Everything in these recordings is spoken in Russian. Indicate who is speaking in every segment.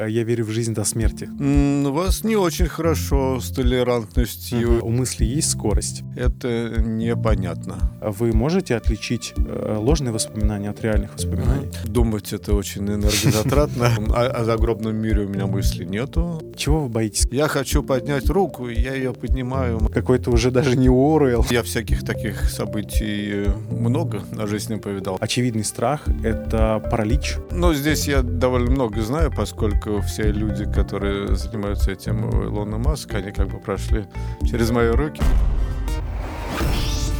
Speaker 1: Э, я верю в жизнь до смерти.
Speaker 2: У вас не очень хорошо с толерантностью.
Speaker 1: У мысли есть скорость?
Speaker 2: Это непонятно.
Speaker 1: А вы можете отличить э, ложные воспоминания от реальных воспоминаний?
Speaker 2: Думать это очень энергозатратно. А о загробном мире у меня мысли нету.
Speaker 1: Чего вы боитесь?
Speaker 2: Я хочу поднять руку, я ее поднимаю.
Speaker 1: Какой-то уже даже не Оруэлл.
Speaker 2: Я всяких таких событий э, много на жизни повидал.
Speaker 1: Очевидный страх — это паралич.
Speaker 2: Но здесь я довольно много знаю, поскольку поскольку все люди, которые занимаются этим у Илона Маска, они как бы прошли через мои руки.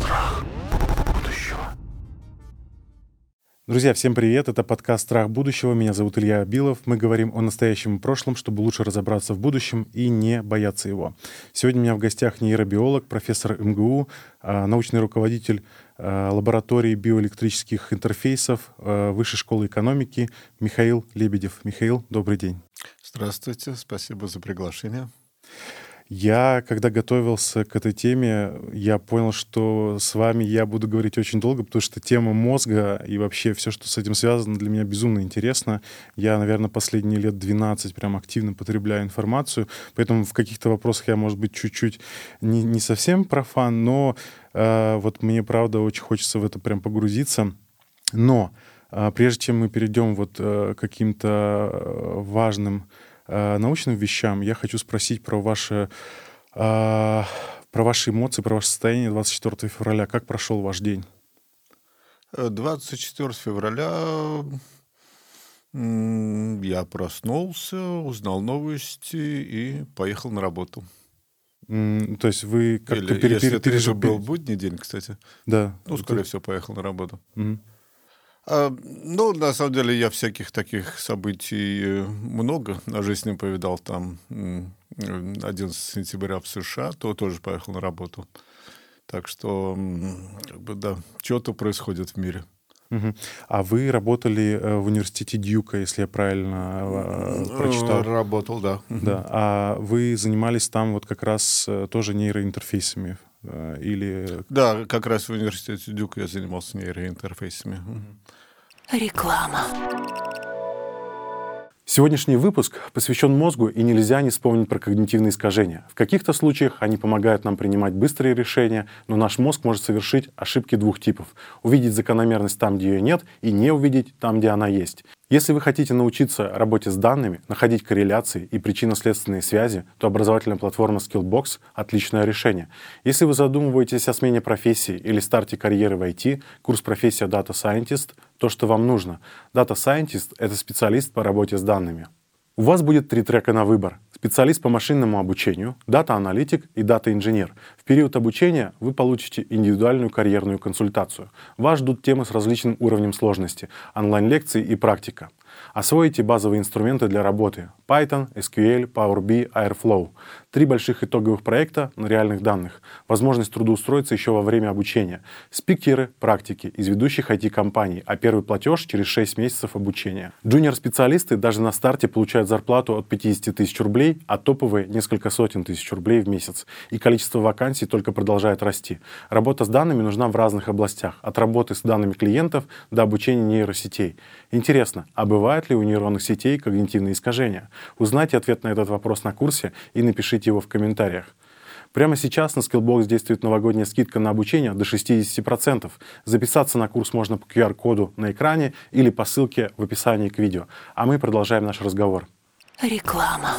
Speaker 2: Страх
Speaker 1: будущего. Друзья, всем привет! Это подкаст «Страх будущего». Меня зовут Илья Абилов. Мы говорим о настоящем и прошлом, чтобы лучше разобраться в будущем и не бояться его. Сегодня у меня в гостях нейробиолог, профессор МГУ, а, научный руководитель лаборатории биоэлектрических интерфейсов а, Высшей школы экономики Михаил Лебедев. Михаил, добрый день.
Speaker 2: Здравствуйте, спасибо за приглашение.
Speaker 1: Я, когда готовился к этой теме, я понял, что с вами я буду говорить очень долго, потому что тема мозга и вообще все, что с этим связано, для меня безумно интересно. Я, наверное, последние лет 12 прям активно потребляю информацию, поэтому в каких-то вопросах я, может быть, чуть-чуть не, не совсем профан, но э, вот мне, правда, очень хочется в это прям погрузиться. Но э, прежде чем мы перейдем вот э, к каким-то э, важным Э, научным вещам, я хочу спросить про ваши, э, про ваши эмоции, про ваше состояние 24 февраля. Как прошел ваш день?
Speaker 2: 24 э, февраля я проснулся, узнал новости и поехал на работу.
Speaker 1: То есть вы как-то
Speaker 2: Или, пере, если пережил... был будний день, кстати.
Speaker 1: Да.
Speaker 2: Ну, скорее всего, поехал на работу. Mm. А, ну, на самом деле, я всяких таких событий э, много на жизни повидал. Там 11 сентября в США, то тоже поехал на работу. Так что, как бы, да, что-то происходит в мире.
Speaker 1: Угу. А вы работали э, в университете Дьюка, если я правильно э, прочитал?
Speaker 2: Работал, да.
Speaker 1: Да. А вы занимались там вот как раз тоже нейроинтерфейсами? Или...
Speaker 2: Да, как раз в университете Дюка я занимался нейроинтерфейсами.
Speaker 1: Реклама. Сегодняшний выпуск посвящен мозгу, и нельзя не вспомнить про когнитивные искажения. В каких-то случаях они помогают нам принимать быстрые решения, но наш мозг может совершить ошибки двух типов. Увидеть закономерность там, где ее нет, и не увидеть там, где она есть. Если вы хотите научиться работе с данными, находить корреляции и причинно-следственные связи, то образовательная платформа Skillbox — отличное решение. Если вы задумываетесь о смене профессии или старте карьеры в IT, курс профессия Data Scientist — то, что вам нужно. Data Scientist — это специалист по работе с данными. У вас будет три трека на выбор. Специалист по машинному обучению, дата-аналитик и дата-инженер. В период обучения вы получите индивидуальную карьерную консультацию. Вас ждут темы с различным уровнем сложности, онлайн-лекции и практика. Освоите базовые инструменты для работы — Python, SQL, Power BI, Airflow. Три больших итоговых проекта на реальных данных. Возможность трудоустроиться еще во время обучения. Спикеры, практики из ведущих IT-компаний, а первый платеж через 6 месяцев обучения. Джуниор-специалисты даже на старте получают зарплату от 50 тысяч рублей, а топовые — несколько сотен тысяч рублей в месяц. И количество вакансий только продолжает расти. Работа с данными нужна в разных областях. От работы с данными клиентов до обучения нейросетей. Интересно, а бывает ли у нейронных сетей когнитивные искажения? Узнайте ответ на этот вопрос на курсе и напишите его в комментариях. Прямо сейчас на Skillbox действует новогодняя скидка на обучение до 60%. Записаться на курс можно по QR-коду на экране или по ссылке в описании к видео. А мы продолжаем наш разговор. Реклама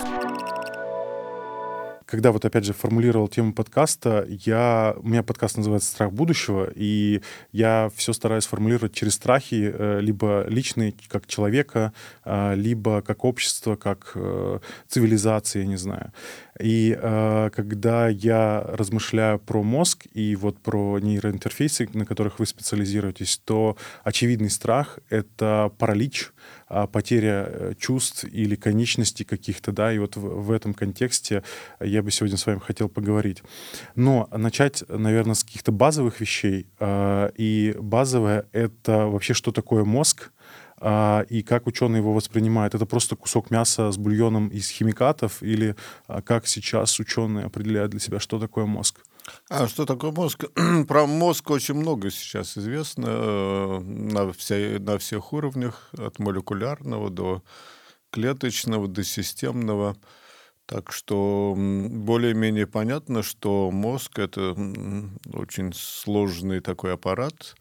Speaker 1: когда вот опять же формулировал тему подкаста, я, у меня подкаст называется «Страх будущего», и я все стараюсь формулировать через страхи, э, либо личные, как человека, э, либо как общество, как э, цивилизация, я не знаю. И когда я размышляю про мозг и вот про нейроинтерфейсы, на которых вы специализируетесь, то очевидный страх — это паралич, а, потеря э, чувств или конечностей каких-то, да, и вот в, в этом контексте я бы сегодня с вами хотел поговорить. Но начать, наверное, с каких-то базовых вещей. А, и базовое — это вообще, что такое мозг, и как ученые его воспринимают. Это просто кусок мяса с бульоном из химикатов или как сейчас ученые определяют для себя, что такое мозг?
Speaker 2: А что такое мозг? Про мозг очень много сейчас известно э, на, все, на всех уровнях, от молекулярного до клеточного до системного. Так что более-менее понятно, что мозг — это очень сложный такой аппарат,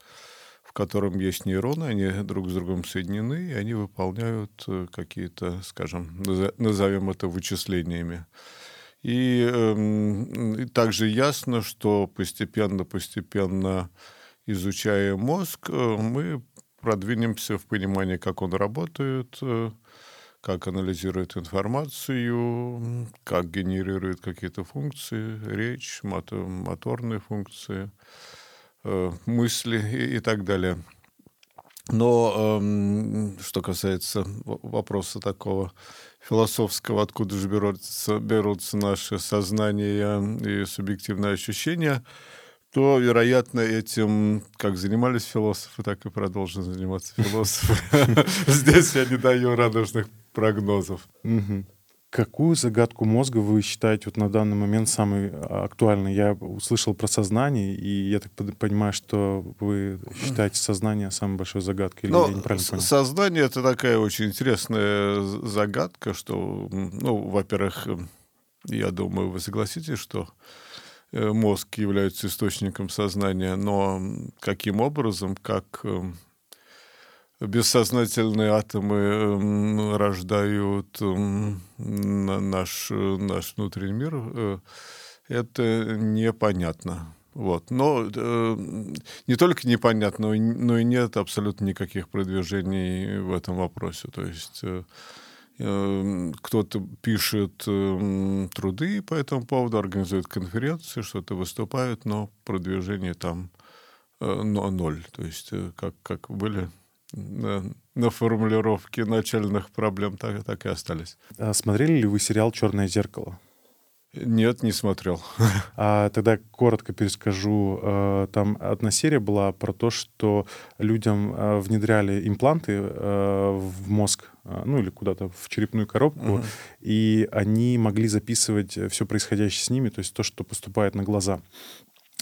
Speaker 2: котором есть нейроны, они друг с другом соединены, и они выполняют э, какие-то, скажем, назовем это вычислениями. И, эм, и также ясно, что постепенно-постепенно изучая мозг, э, мы продвинемся в понимании, как он работает, э, как анализирует информацию, как генерирует какие-то функции, речь, моторные функции, мысли и, и так далее. Но э, что касается вопроса такого философского, откуда же берутся, берутся наши сознания и субъективные ощущения, то, вероятно, этим как занимались философы, так и продолжат заниматься философы. Здесь я не даю радужных прогнозов.
Speaker 1: Какую загадку мозга вы считаете вот на данный момент самой а, актуальной? Я услышал про сознание, и я так понимаю, что вы считаете сознание самой большой загадкой, или
Speaker 2: Но
Speaker 1: я неправильно понял?
Speaker 2: Сознание — это такая очень интересная загадка, что, ну, во-первых, я думаю, вы согласитесь, что э, мозг является источником сознания, но каким образом, как эм, бессознательные атомы рождают наш, наш внутренний мир, э, это непонятно. Вот. Но э, не только непонятно, но и нет абсолютно никаких продвижений в этом вопросе. То есть э, кто-то пишет э, труды по этому поводу, организует конференции, что-то выступает, но продвижение там э, ноль. То есть э, как, как были на, на формулировке начальных проблем так, так и остались.
Speaker 1: А смотрели ли вы сериал «Черное зеркало»?
Speaker 2: Нет, не смотрел.
Speaker 1: А тогда коротко перескажу. Э, там одна серия была про то, что людям э, внедряли импланты э, в мозг, ну или куда-то в черепную коробку, угу. и они могли записывать все происходящее с ними, то есть то, что поступает на глаза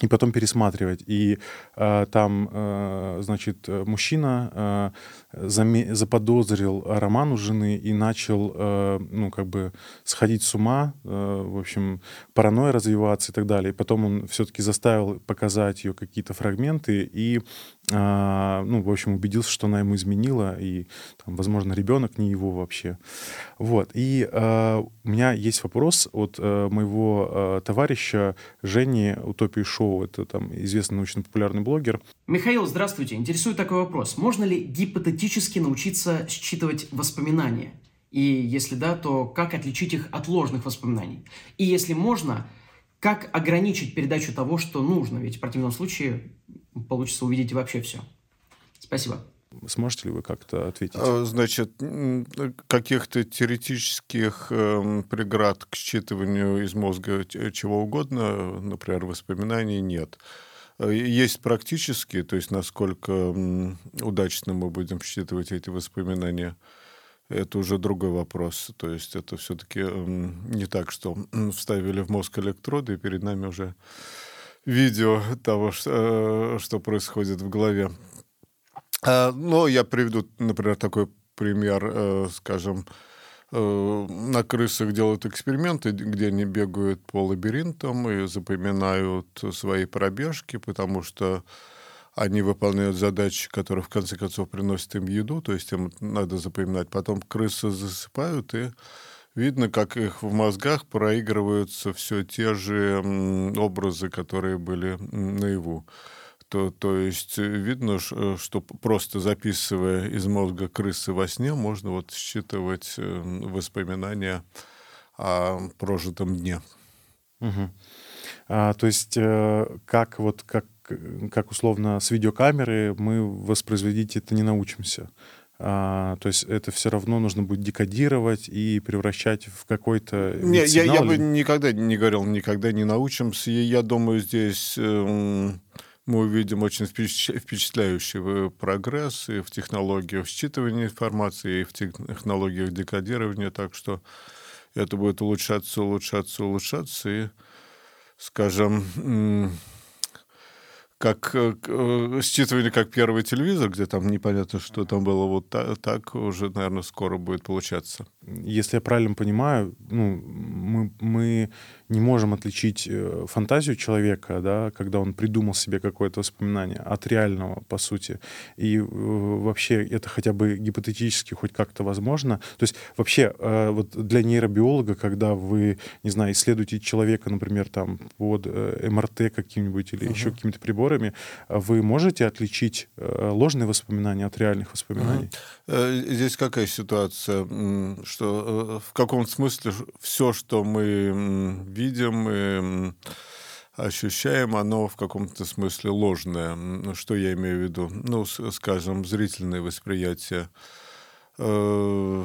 Speaker 1: и потом пересматривать. И э, там, э, значит, мужчина э, заме- заподозрил роман у жены и начал, э, ну, как бы сходить с ума, э, в общем, паранойя развиваться и так далее. И потом он все-таки заставил показать ее какие-то фрагменты и ну, в общем, убедился, что она ему изменила, и, там, возможно, ребенок не его вообще. Вот. И э, у меня есть вопрос от э, моего э, товарища Жени Утопии Шоу, это там известный научно-популярный блогер.
Speaker 3: Михаил, здравствуйте. Интересует такой вопрос. Можно ли гипотетически научиться считывать воспоминания? И если да, то как отличить их от ложных воспоминаний? И если можно, как ограничить передачу того, что нужно? Ведь в противном случае получится увидеть вообще все. Спасибо.
Speaker 1: Сможете ли вы как-то ответить?
Speaker 2: А, значит, каких-то теоретических э, преград к считыванию из мозга чего угодно, например, воспоминаний, нет. Э, есть практические, то есть насколько удачно мы будем считывать эти воспоминания, это уже другой вопрос. То есть это все-таки не так, что вставили в мозг электроды, и перед нами уже видео того, что, э, что происходит в голове. А, но я приведу, например, такой пример, э, скажем, э, на крысах делают эксперименты, где они бегают по лабиринтам и запоминают свои пробежки, потому что они выполняют задачи, которые в конце концов приносят им еду, то есть им надо запоминать. Потом крысы засыпают и видно, как их в мозгах проигрываются все те же образы, которые были наяву. То, то есть видно, э, что просто записывая из мозга крысы во сне, можно вот считывать э, воспоминания о прожитом дне.
Speaker 1: Угу. А, то есть э, как вот как как условно с видеокамеры мы воспроизводить это не научимся. А, то есть это все равно нужно будет декодировать и превращать в какой-то
Speaker 2: не, я, я бы никогда не говорил, никогда не научимся. И я думаю, здесь э, мы увидим очень впечатляющий прогресс и в технологиях считывания информации, и в технологиях декодирования. Так что это будет улучшаться, улучшаться, улучшаться. И, скажем, как э, э, считывание как первый телевизор, где там непонятно, что там было, вот так, так уже, наверное, скоро будет получаться.
Speaker 1: Если я правильно понимаю, ну, мы, мы не можем отличить э, фантазию человека, да, когда он придумал себе какое-то воспоминание, от реального, по сути. И вообще это хотя бы гипотетически хоть как-то возможно. То есть вообще вот для нейробиолога, когда вы, не знаю, исследуете человека, например, там под МРТ каким-нибудь или uh-huh. еще какими-то приборами, вы можете отличить э, ложные воспоминания от реальных воспоминаний?
Speaker 2: Угу. Здесь какая ситуация, что э, в каком смысле все, что мы видим и ощущаем, оно в каком-то смысле ложное. Что я имею в виду? Ну, скажем, зрительное восприятие. Я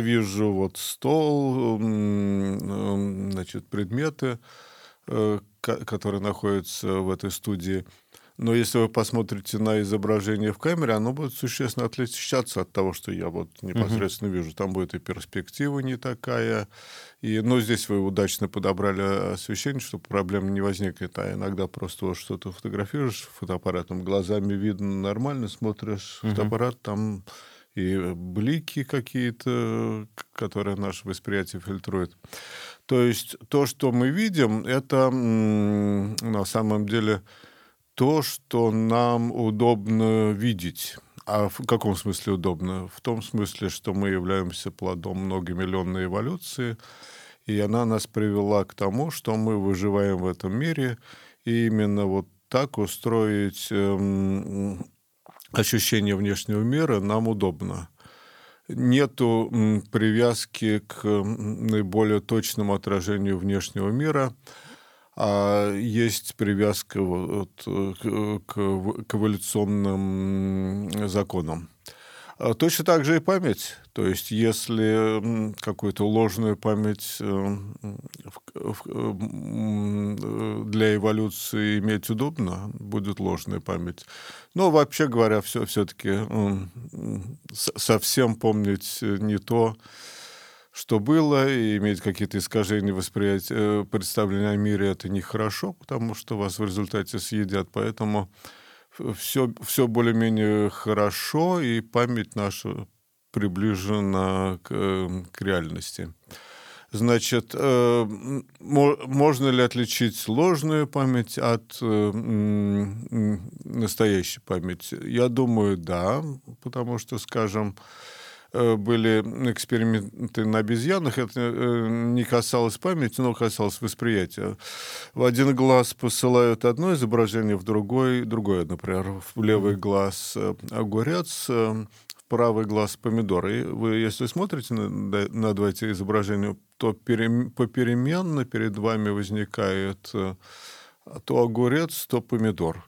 Speaker 2: вижу вот стол, значит, предметы, который находится в этой студии. Но если вы посмотрите на изображение в камере, оно будет существенно отличаться от того, что я вот непосредственно uh-huh. вижу. Там будет и перспектива не такая. И, ну, здесь вы удачно подобрали освещение, чтобы проблем не возникнет. А иногда просто вот что-то фотографируешь фотоаппаратом, глазами видно нормально, смотришь uh-huh. фотоаппарат, там и блики какие-то, которые наше восприятие фильтрует. То есть то, что мы видим, это на самом деле то, что нам удобно видеть. А в каком смысле удобно? В том смысле, что мы являемся плодом многомиллионной эволюции, и она нас привела к тому, что мы выживаем в этом мире, и именно вот так устроить эм, ощущение внешнего мира нам удобно. Нету привязки к наиболее точному отражению внешнего мира, а есть привязка вот к, к эволюционным законам. А точно так же и память. То есть, если какую-то ложную память э, для эволюции иметь удобно, будет ложная память. Но вообще говоря, все, все-таки совсем помнить не то, что было, и иметь какие-то искажения восприятия, э, представления о мире, это нехорошо, потому что вас в результате съедят. Поэтому все, все более-менее хорошо, и память наша приближена к, эм, к реальности. Значит, э, можно ли отличить ложную память от э, настоящей памяти? Я думаю, да, потому что, скажем, были эксперименты на обезьянах, это э, не касалось памяти, но касалось восприятия. В один глаз посылают одно изображение, в другой другое, например, в левый глаз э, огурец, в правый глаз помидор. И вы, если смотрите на, на два эти изображения, то перем, попеременно перед вами возникает то огурец, то помидор.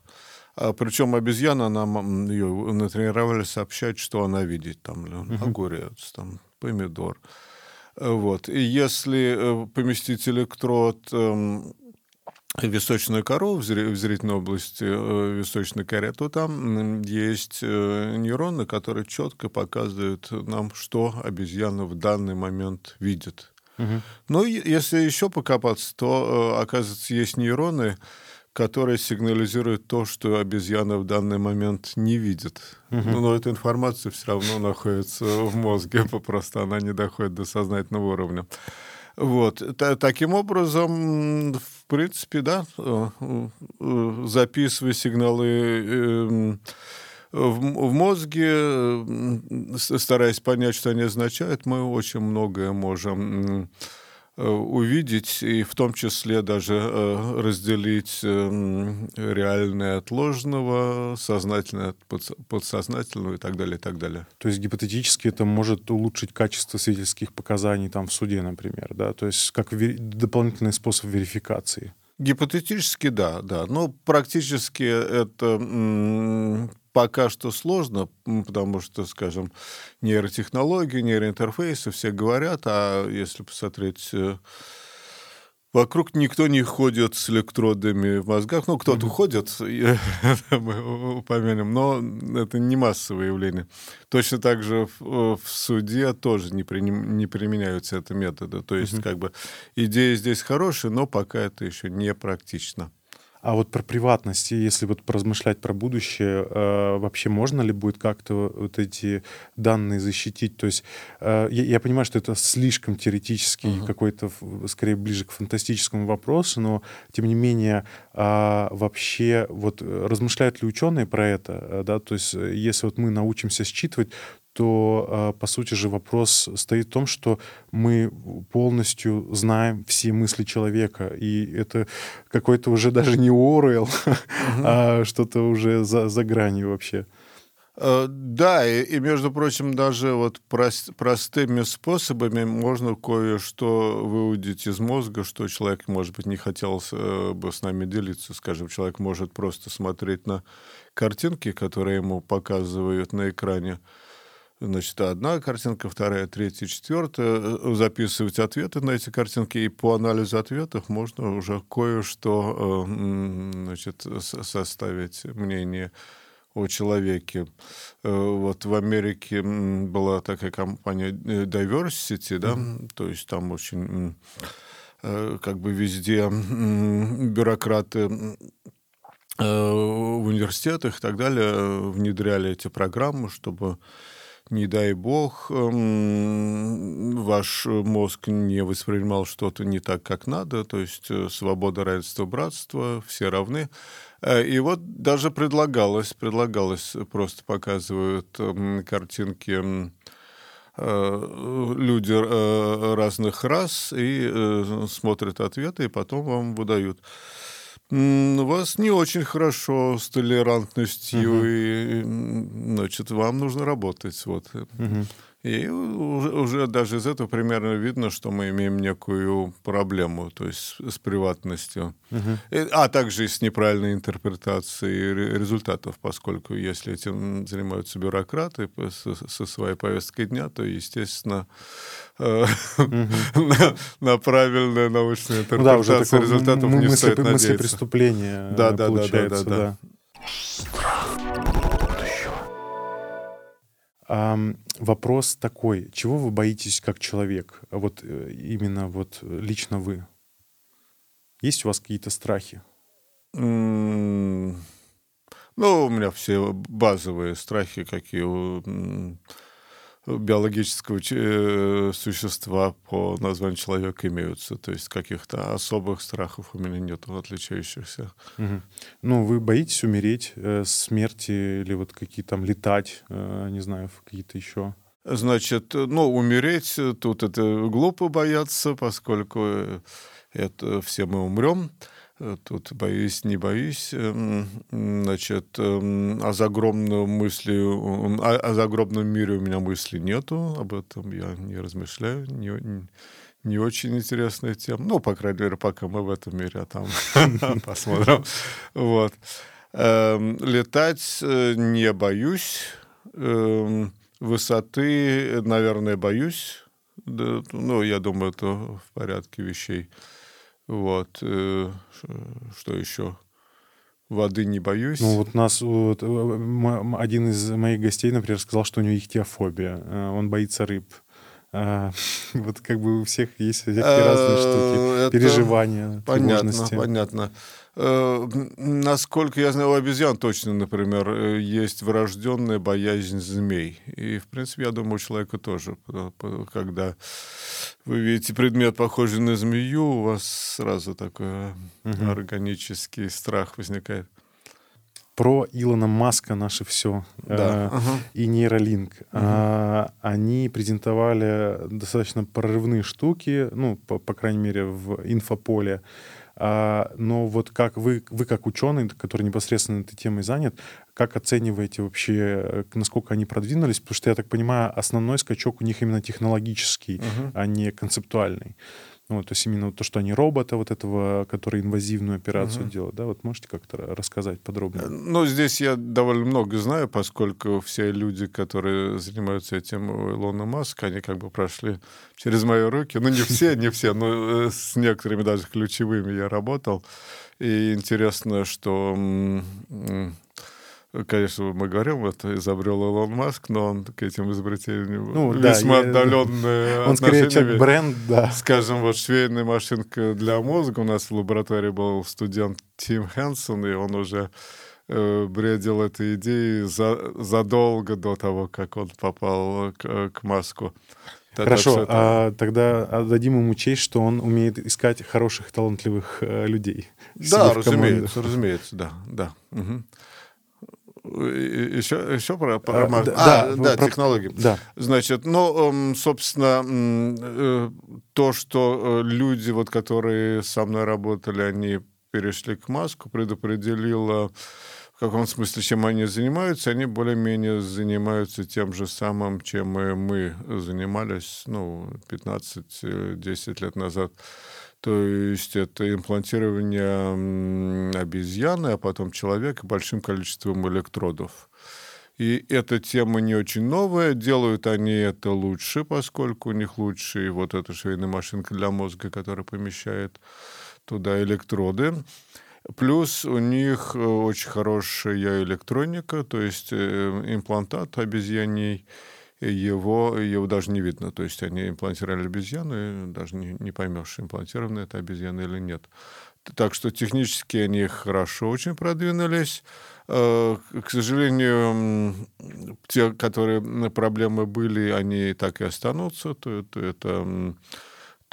Speaker 2: А, причем обезьяна, нам ее натренировали сообщать, что она видит. Там uh-huh. огурец, там помидор. Вот. И если э, поместить электрод эм, височную кору в зрительной области э, височной коре, то там есть э, нейроны, которые четко показывают нам, что обезьяна в данный момент видит. Угу. Ну, если еще покопаться, то, оказывается, есть нейроны, которая сигнализирует то, что обезьяна в данный момент не видит. Угу. Но эта информация все равно находится в мозге, просто она не доходит до сознательного уровня. Вот. Таким образом, в принципе, да, э, э, записывая сигналы эм, в мозге, стараясь понять, что они означают, мы очень многое можем Э, увидеть и в том числе даже э, разделить эм, реальное от ложного, сознательное от подсознательного и так далее, и так далее.
Speaker 1: То есть гипотетически это может улучшить качество свидетельских показаний там в суде, например, да? То есть как дополнительный способ верификации.
Speaker 2: Гипотетически да, да. Но практически это пока что сложно, потому что, скажем, нейротехнологии, нейроинтерфейсы все говорят, а если посмотреть э, Вокруг никто не ходит с электродами в мозгах. Ну, кто-то mm-hmm. ходит, мы упомянем, но это не массовое явление. Точно так же в, в суде тоже не, при, не применяются это методы. То есть, mm-hmm. как бы, идея здесь хорошая, но пока это еще не практично.
Speaker 1: А вот про приватность, если вот поразмышлять про будущее, э, вообще можно ли будет как-то вот эти данные защитить? То есть э, я, понимаю, что это слишком теоретический uh-huh. какой-то, скорее, ближе к фантастическому вопросу, но тем не менее э, вообще вот размышляют ли ученые про это? Э, да? То есть э, если вот мы научимся считывать, то, а, по сути же, вопрос стоит в том, что мы полностью знаем все мысли человека, и это какой-то уже даже не Оруэлл, а что-то уже за, за гранью вообще.
Speaker 2: Э, да, и, и, между прочим, даже вот прост, простыми способами можно кое-что выудить из мозга, что человек, может быть, не хотел э, бы с нами делиться. Скажем, человек может просто смотреть на картинки, которые ему показывают на экране, Значит, одна картинка, вторая, третья, четвертая. Э, записывать ответы на эти картинки, и по анализу ответов можно уже кое-что э, значит, составить мнение о человеке. Э, вот в Америке была такая компания Diversity, да, mm-hmm. то есть там очень как бы везде бюрократы в университетах и так далее внедряли эти программы, чтобы не дай бог, эм, ваш мозг не воспринимал что-то не так, как надо, то есть э, свобода, равенство, братство, все равны. Э, и вот даже предлагалось, предлагалось, просто показывают эм, картинки э, люди разных рас и смотрят ответы, и потом вам выдают у вас не очень хорошо с толерантностью, угу. и, значит, вам нужно работать. Вот. Угу. И уже, уже даже из этого примерно видно, что мы имеем некую проблему, то есть с, приватностью, uh-huh. а также и с неправильной интерпретацией результатов, поскольку если этим занимаются бюрократы со, своей повесткой дня, то, естественно, uh-huh. на, на правильную научную интерпретацию ну, да, уже результатов не мысли, стоит надеяться. Мысли
Speaker 1: преступления да, да, да, да, да, да. Вопрос такой, чего вы боитесь как человек? Вот э, именно вот лично вы. Есть у вас какие-то страхи?
Speaker 2: Ну, у меня все базовые страхи, какие биологического э, существа по названию человека имеются. То есть каких-то особых страхов у меня нет, отличающихся.
Speaker 1: Угу. Ну, вы боитесь умереть, э, смерти или вот какие там летать, э, не знаю, какие-то еще?
Speaker 2: Значит, ну, умереть тут это глупо бояться, поскольку это все мы умрем. Тут боюсь, не боюсь. Эм, значит, эм, о загробном мысли, о, о загробном мире у меня мысли нету, об этом я не размышляю, не, не очень интересная тема. Ну, по крайней мере, пока мы в этом мире, а там посмотрим. Вот. Эм, летать э, не боюсь. Высоты, наверное, боюсь. Ну, я думаю, это в порядке вещей. Вот. Э, что еще? Воды не боюсь.
Speaker 1: Ну вот нас вот, э, один из моих гостей, например, сказал, что у него ихтиофобия. Э, он боится рыб. Вот как бы у всех есть всякие разные штуки, переживания,
Speaker 2: Понятно, понятно. Э, насколько я знаю, у обезьян точно, например, э, есть врожденная боязнь змей. И, в принципе, я думаю, у человека тоже. Когда вы видите предмет, похожий на змею, у вас сразу такой угу. органический страх возникает.
Speaker 1: Про Илона Маска наше все да. э, uh и нейролинк. uh А, они презентовали достаточно прорывные штуки, ну, по, по крайней мере, в инфополе. А, но вот как вы, вы как ученый, который непосредственно этой темой занят, как оцениваете вообще, э, насколько они продвинулись? Потому что, я так понимаю, основной скачок у них именно технологический, uh-huh. а не концептуальный. Ну, то есть именно то, что они робота вот этого, который инвазивную операцию угу. делают, да, вот можете как-то рассказать подробнее?
Speaker 2: Ну, здесь я довольно много знаю, поскольку все люди, которые занимаются этим у Илона Маска, они как бы прошли через мои руки. Ну, не все, не все, но э, с некоторыми даже ключевыми я работал. И интересно, что Конечно, мы говорим, это изобрел Илон Маск, но он к этим изобретениям ну, весьма да, отдаленные
Speaker 1: Он скорее человек бренд, да.
Speaker 2: Скажем, вот швейная машинка для мозга. У нас в лаборатории был студент Тим Хэнсон, и он уже э, бредил этой идеей за, задолго до того, как он попал к, к Маску.
Speaker 1: Тогда Хорошо, это... а тогда отдадим ему честь, что он умеет искать хороших, талантливых э, людей.
Speaker 2: Да, разумеется, разумеется, да, да. Угу. Еще, еще про, про, а, да, а, да, про, технологии. Да. Значит, ну, эм, собственно, э, то, что э, люди, вот, которые со мной работали, они перешли к маску, предопределило в каком смысле, чем они занимаются, они более-менее занимаются тем же самым, чем и мы занимались, ну, 15-10 лет назад. То есть это имплантирование обезьяны, а потом человека большим количеством электродов. И эта тема не очень новая. Делают они это лучше, поскольку у них лучше вот эта швейная машинка для мозга, которая помещает туда электроды. Плюс у них э, очень хорошая электроника, то есть э, имплантат обезьяний – его, его даже не видно. То есть они имплантировали обезьяну, и даже не, не поймешь, имплантирована это обезьяна или нет. Так что технически они хорошо очень продвинулись. Э, к сожалению, те, которые проблемы были, они так и останутся. То, то это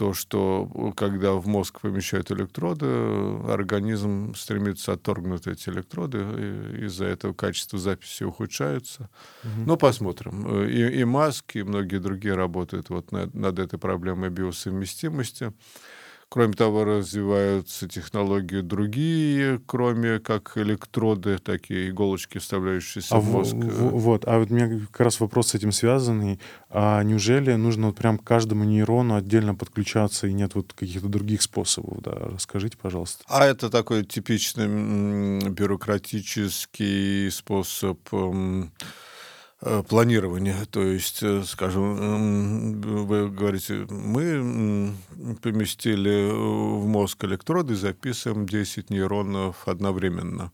Speaker 2: то, что э, когда в мозг помещают электроды, организм стремится отторгнуть эти электроды, из-за этого качество записи ухудшается. Угу. Ну, посмотрим. Э, и, и Маск, и многие другие работают вот над, над этой проблемой биосовместимости. Кроме того, развиваются технологии другие, кроме как электроды, такие иголочки, вставляющиеся а в мозг.
Speaker 1: В, вот, а вот у меня как раз вопрос с этим связанный. А неужели нужно вот прям каждому нейрону отдельно подключаться и нет вот каких-то других способов? Да, расскажите, пожалуйста.
Speaker 2: А это такой типичный бюрократический способ Э, планирования. То есть, э, скажем, вы говорите, мы поместили в мозг электроды, записываем 10 нейронов одновременно.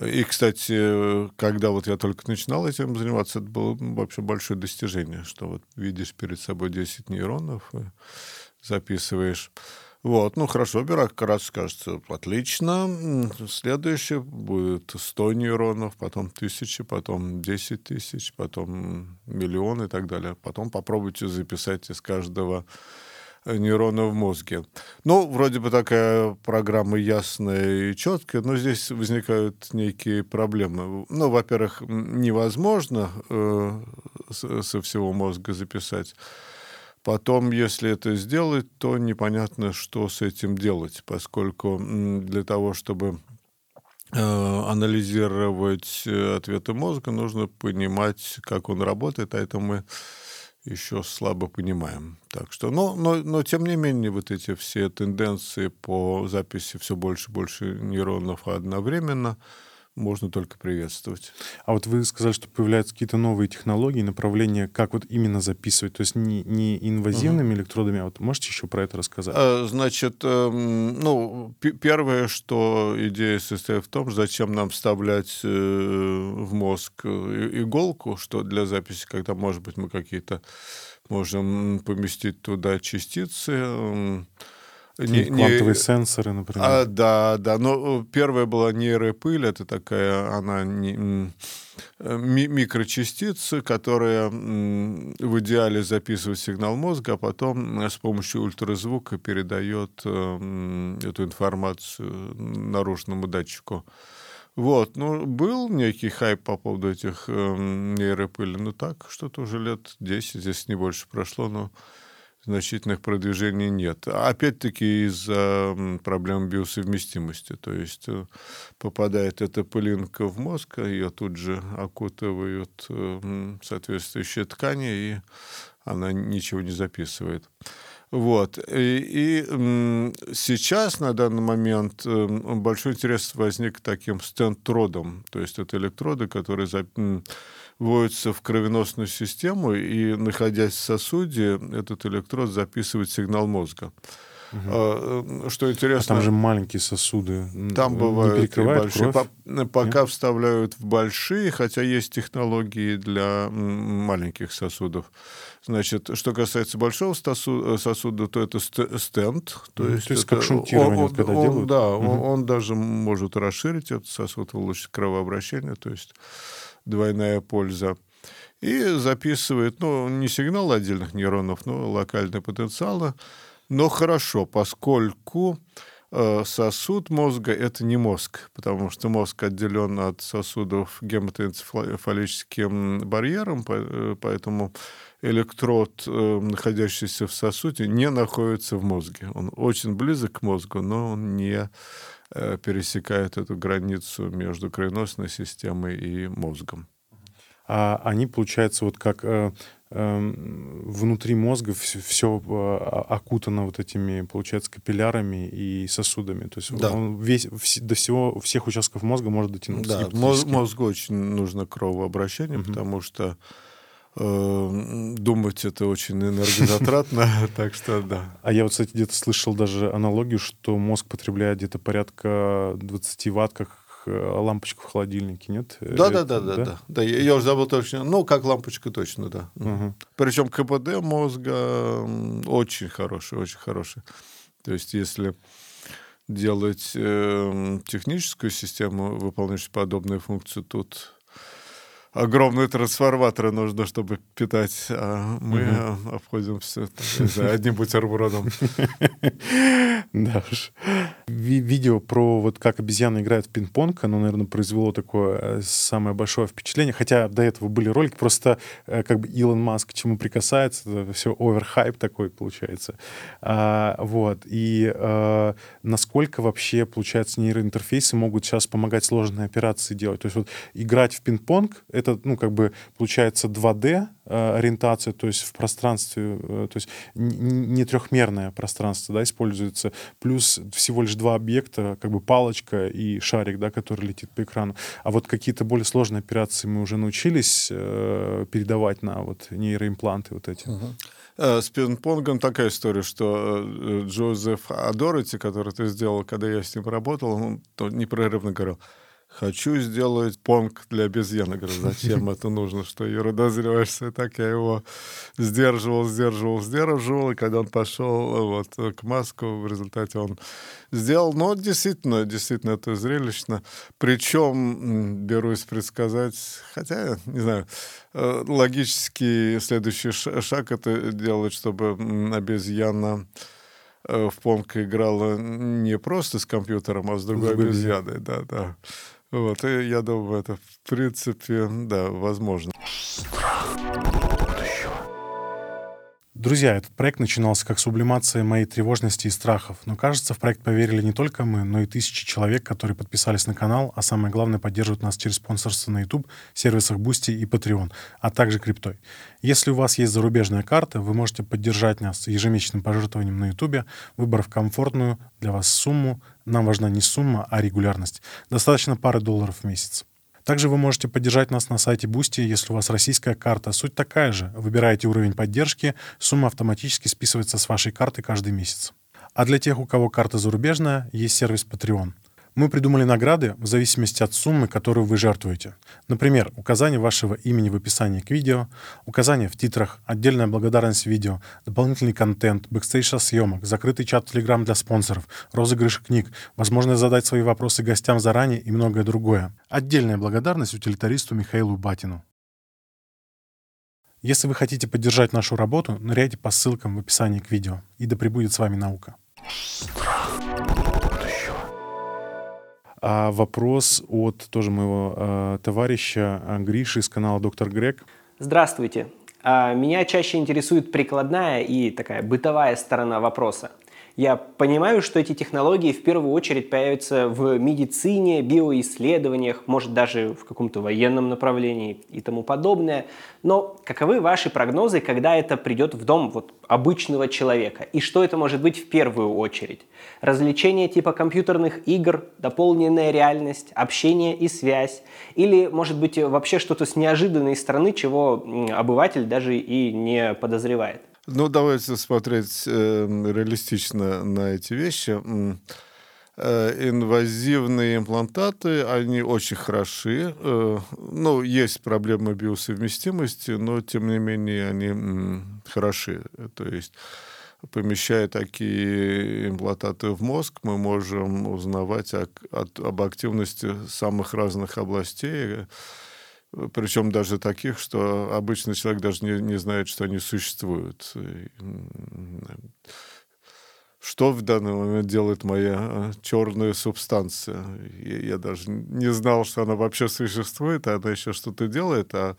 Speaker 2: И, кстати, когда вот я только начинал этим заниматься, это было вообще большое достижение, что вот видишь перед собой 10 нейронов записываешь. Вот, ну хорошо, бюрократ скажется, отлично. Следующее будет 100 нейронов, потом тысячи, потом 10 тысяч, потом миллион и так далее. Потом попробуйте записать из каждого нейрона в мозге. Ну, вроде бы такая программа ясная и четкая, но здесь возникают некие проблемы. Ну, во-первых, невозможно э, со всего мозга записать. Потом, если это сделать, то непонятно, что с этим делать, поскольку для того, чтобы э, анализировать э, ответы мозга, нужно понимать, как он работает, а это мы еще слабо понимаем. Так что, но, но, но тем не менее, вот эти все тенденции по записи все больше и больше нейронов одновременно – можно только приветствовать.
Speaker 1: А вот вы сказали, что появляются какие-то новые технологии, направления, как вот именно записывать, то есть не, не инвазивными угу. электродами, а вот можете еще про это рассказать?
Speaker 2: А, значит, эм, ну, первое, что идея состоит в том, зачем нам вставлять э, в мозг э, иголку, что для записи, когда, может быть, мы какие-то можем поместить туда частицы, эм,
Speaker 1: не, квантовые не, сенсоры, например. А,
Speaker 2: да, да. Но э, первая была нейропыль, это такая, она не, э, ми, микрочастицы, которая в идеале записывает сигнал мозга, а потом с помощью ультразвука передает э, эту информацию наружному датчику. Вот, ну, был некий хайп по поводу этих э, нейропыли, ну так, что-то уже лет 10, здесь не больше прошло, но значительных продвижений нет. Опять-таки из-за проблем биосовместимости. То есть э, попадает эта пылинка в мозг, а ее тут же окутывают э, соответствующие ткани, и она ничего не записывает. Вот. И, и сейчас, на данный момент, э, большой интерес возник таким стентродом. То есть это электроды, которые вводится в кровеносную систему, и, находясь в сосуде, этот электрод записывает сигнал мозга. Угу. Что интересно...
Speaker 1: А там же маленькие сосуды.
Speaker 2: Там бывают и большие. Кровь? Пока Нет? вставляют в большие, хотя есть технологии для маленьких сосудов. Значит, что касается большого сосуда, сосуда то это стенд. То есть,
Speaker 1: то есть это, как шунтирование, он, когда
Speaker 2: он,
Speaker 1: делают?
Speaker 2: Да, угу. он, он даже может расширить этот сосуд, улучшить кровообращение, то есть двойная польза и записывает, ну, не сигнал отдельных нейронов, но локальные потенциалы. Но хорошо, поскольку э, сосуд мозга – это не мозг, потому что мозг отделен от сосудов гематоэнцефалическим барьером, э, поэтому электрод, э, находящийся в сосуде, не находится в мозге. Он очень близок к мозгу, но он не пересекает эту границу между кровеносной системой и мозгом
Speaker 1: а они, получается, вот как э, э, внутри мозга все, все э, окутано вот этими, получается, капиллярами и сосудами. То есть да. он весь, вс, до всего, всех участков мозга может дотянуться.
Speaker 2: Да, мозг, мозгу очень нужно кровообращение, угу. потому что э, думать это очень энергозатратно, так что да.
Speaker 1: А я вот, кстати, где-то слышал даже аналогию, что мозг потребляет где-то порядка 20 ватт, как Э, лампочка в холодильнике, нет?
Speaker 2: Да, да, да, да, да. Да, я, уже забыл точно. Ну, как лампочка точно, да. Угу. Причем КПД мозга очень хороший, очень хороший. То есть, если делать э, техническую систему, выполняющую подобную функцию, тут огромные трансформаторы нужно, чтобы питать, а мы угу. обходимся одним бутербродом.
Speaker 1: Да уж. Видео про вот как обезьяна играет в пинг-понг, оно, наверное, произвело такое э, самое большое впечатление, хотя до этого были ролики, просто э, как бы Илон Маск к чему прикасается, это все оверхайп такой получается. А, вот. И а, насколько вообще, получается, нейроинтерфейсы могут сейчас помогать сложные операции делать? То есть вот играть в пинг-понг — это, ну, как бы, получается 2D э, ориентация, то есть в пространстве, то есть не трехмерное пространство, да, используется, плюс всего лишь два объекта, как бы палочка и шарик, да, который летит по экрану. А вот какие-то более сложные операции мы уже научились э, передавать на вот нейроимпланты вот эти.
Speaker 2: Uh-huh. С пинг-понгом такая история, что Джозеф Адорити, который ты сделал, когда я с ним работал, он непрерывно говорил, Хочу сделать понг для обезьяны. Говорю, зачем это нужно? Что ерунда зреваешься? И так я его сдерживал, сдерживал, сдерживал. И когда он пошел вот, к Маску, в результате он сделал. Но действительно, действительно, это зрелищно. Причем, берусь предсказать, хотя, не знаю, э, логический следующий шаг это делать, чтобы обезьяна э, в понг играла не просто с компьютером, а с другой обезьяной. Да, да. Вот, и я думаю, это в принципе, да, возможно.
Speaker 1: Друзья, этот проект начинался как сублимация моей тревожности и страхов, но кажется, в проект поверили не только мы, но и тысячи человек, которые подписались на канал, а самое главное, поддерживают нас через спонсорство на YouTube, сервисах Boosty и Patreon, а также криптой. Если у вас есть зарубежная карта, вы можете поддержать нас ежемесячным пожертвованием на YouTube, выбрав комфортную для вас сумму. Нам важна не сумма, а регулярность. Достаточно пары долларов в месяц. Также вы можете поддержать нас на сайте Boosty, если у вас российская карта. Суть такая же. Выбираете уровень поддержки, сумма автоматически списывается с вашей карты каждый месяц. А для тех, у кого карта зарубежная, есть сервис Patreon. Мы придумали награды в зависимости от суммы, которую вы жертвуете. Например, указание вашего имени в описании к видео, указание в титрах, отдельная благодарность видео, дополнительный контент, бэкстейдж съемок, закрытый чат Telegram для спонсоров, розыгрыш книг, возможность задать свои вопросы гостям заранее и многое другое. Отдельная благодарность утилитаристу Михаилу Батину. Если вы хотите поддержать нашу работу, ныряйте по ссылкам в описании к видео. И да пребудет с вами наука. А вопрос от тоже моего э, товарища э, Гриши из канала Доктор Грег.
Speaker 4: Здравствуйте. А, меня чаще интересует прикладная и такая бытовая сторона вопроса. Я понимаю, что эти технологии в первую очередь появятся в медицине, биоисследованиях, может даже в каком-то военном направлении и тому подобное. Но каковы ваши прогнозы, когда это придет в дом вот, обычного человека? И что это может быть в первую очередь? Развлечения типа компьютерных игр, дополненная реальность, общение и связь? Или, может быть, вообще что-то с неожиданной стороны, чего обыватель даже и не подозревает?
Speaker 2: Ну, давайте смотреть э, реалистично на эти вещи. Э, инвазивные имплантаты, они очень хороши. Э, ну, есть проблемы биосовместимости, но, тем не менее, они м, хороши. То есть помещая такие имплантаты в мозг, мы можем узнавать о, от, об активности самых разных областей, причем даже таких, что обычный человек даже не, не знает, что они существуют. Что в данный момент делает моя а, черная субстанция? Я, я даже не знал, что она вообще существует, а она еще что-то делает, а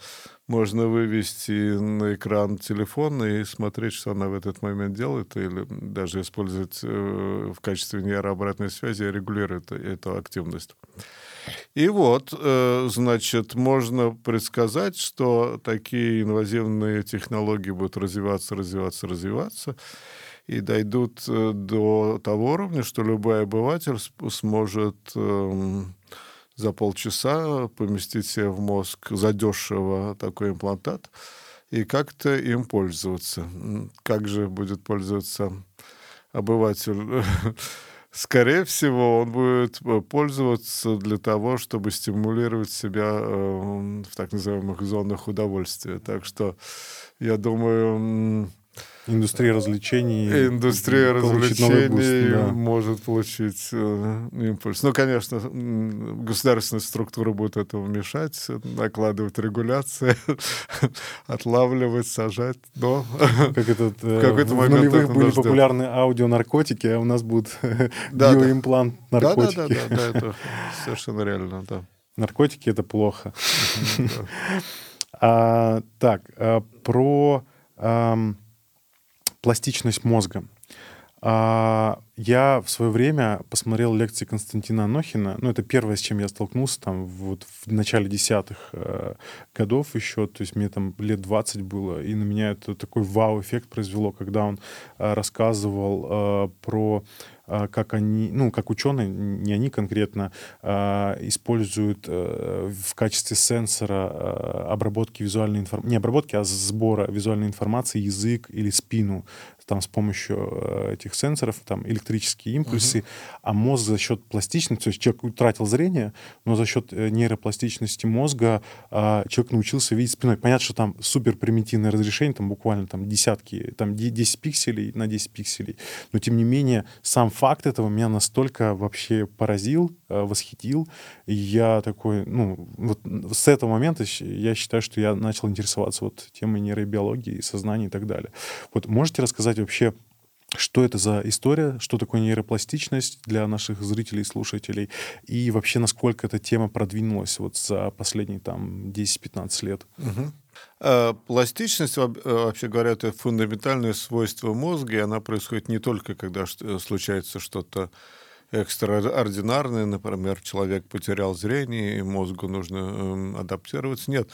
Speaker 2: можно вывести на экран телефон и смотреть, что она в этот момент делает, или даже использовать э, в качестве нейрообратной связи, регулирует эту активность. И вот, э, значит, можно предсказать, что такие инвазивные технологии будут развиваться, развиваться, развиваться, и дойдут э, до того уровня, что любой обыватель сможет эм, за полчаса поместить себе в мозг задешево такой имплантат и как-то им пользоваться. Как же будет пользоваться обыватель? Скорее всего, он будет э, пользоваться для того, чтобы стимулировать себя э, в так называемых зонах удовольствия. Так что, я думаю,
Speaker 1: Индустрия развлечений.
Speaker 2: Индустрия развлечений boost, да. может получить э, импульс. Ну, конечно, государственная структура будет этому мешать, накладывать регуляции, отлавливать, сажать, но
Speaker 1: как этот, в, э, в нулевых были популярны аудионаркотики, а у нас будет да, биоимплант да. наркотики.
Speaker 2: Да, да, да, да, это совершенно реально, да.
Speaker 1: Наркотики — это плохо. а, так, а, про... Пластичность мозга. А, я в свое время посмотрел лекции Константина Анохина. Ну, это первое, с чем я столкнулся там вот в начале десятых э, годов еще. То есть мне там лет 20 было. И на меня это такой вау-эффект произвело, когда он э, рассказывал э, про как они, ну, как ученые, не они конкретно, а, используют э, в качестве сенсора э, обработки визуальной информации, не обработки, а сбора визуальной информации язык или спину там с помощью э, этих сенсоров, там электрические импульсы, uh-huh. а мозг за счет пластичности, то есть человек утратил зрение, но за счет нейропластичности мозга а, человек научился видеть спиной. Понятно, что там супер примитивное разрешение, там буквально там десятки, там 10 пикселей на 10 пикселей, но тем не менее сам факт этого меня настолько вообще поразил, э, восхитил. И я такой, ну, вот с этого момента я считаю, что я начал интересоваться вот темой нейробиологии, сознания и так далее. Вот можете рассказать вообще, что это за история, что такое нейропластичность для наших зрителей и слушателей, и вообще насколько эта тема продвинулась вот за последние там 10-15 лет?
Speaker 2: Угу. Э, пластичность, э, вообще говоря, это фундаментальное свойство мозга, и она происходит не только, когда э, случается что-то экстраординарное, например, человек потерял зрение, и мозгу нужно эм, адаптироваться. Нет,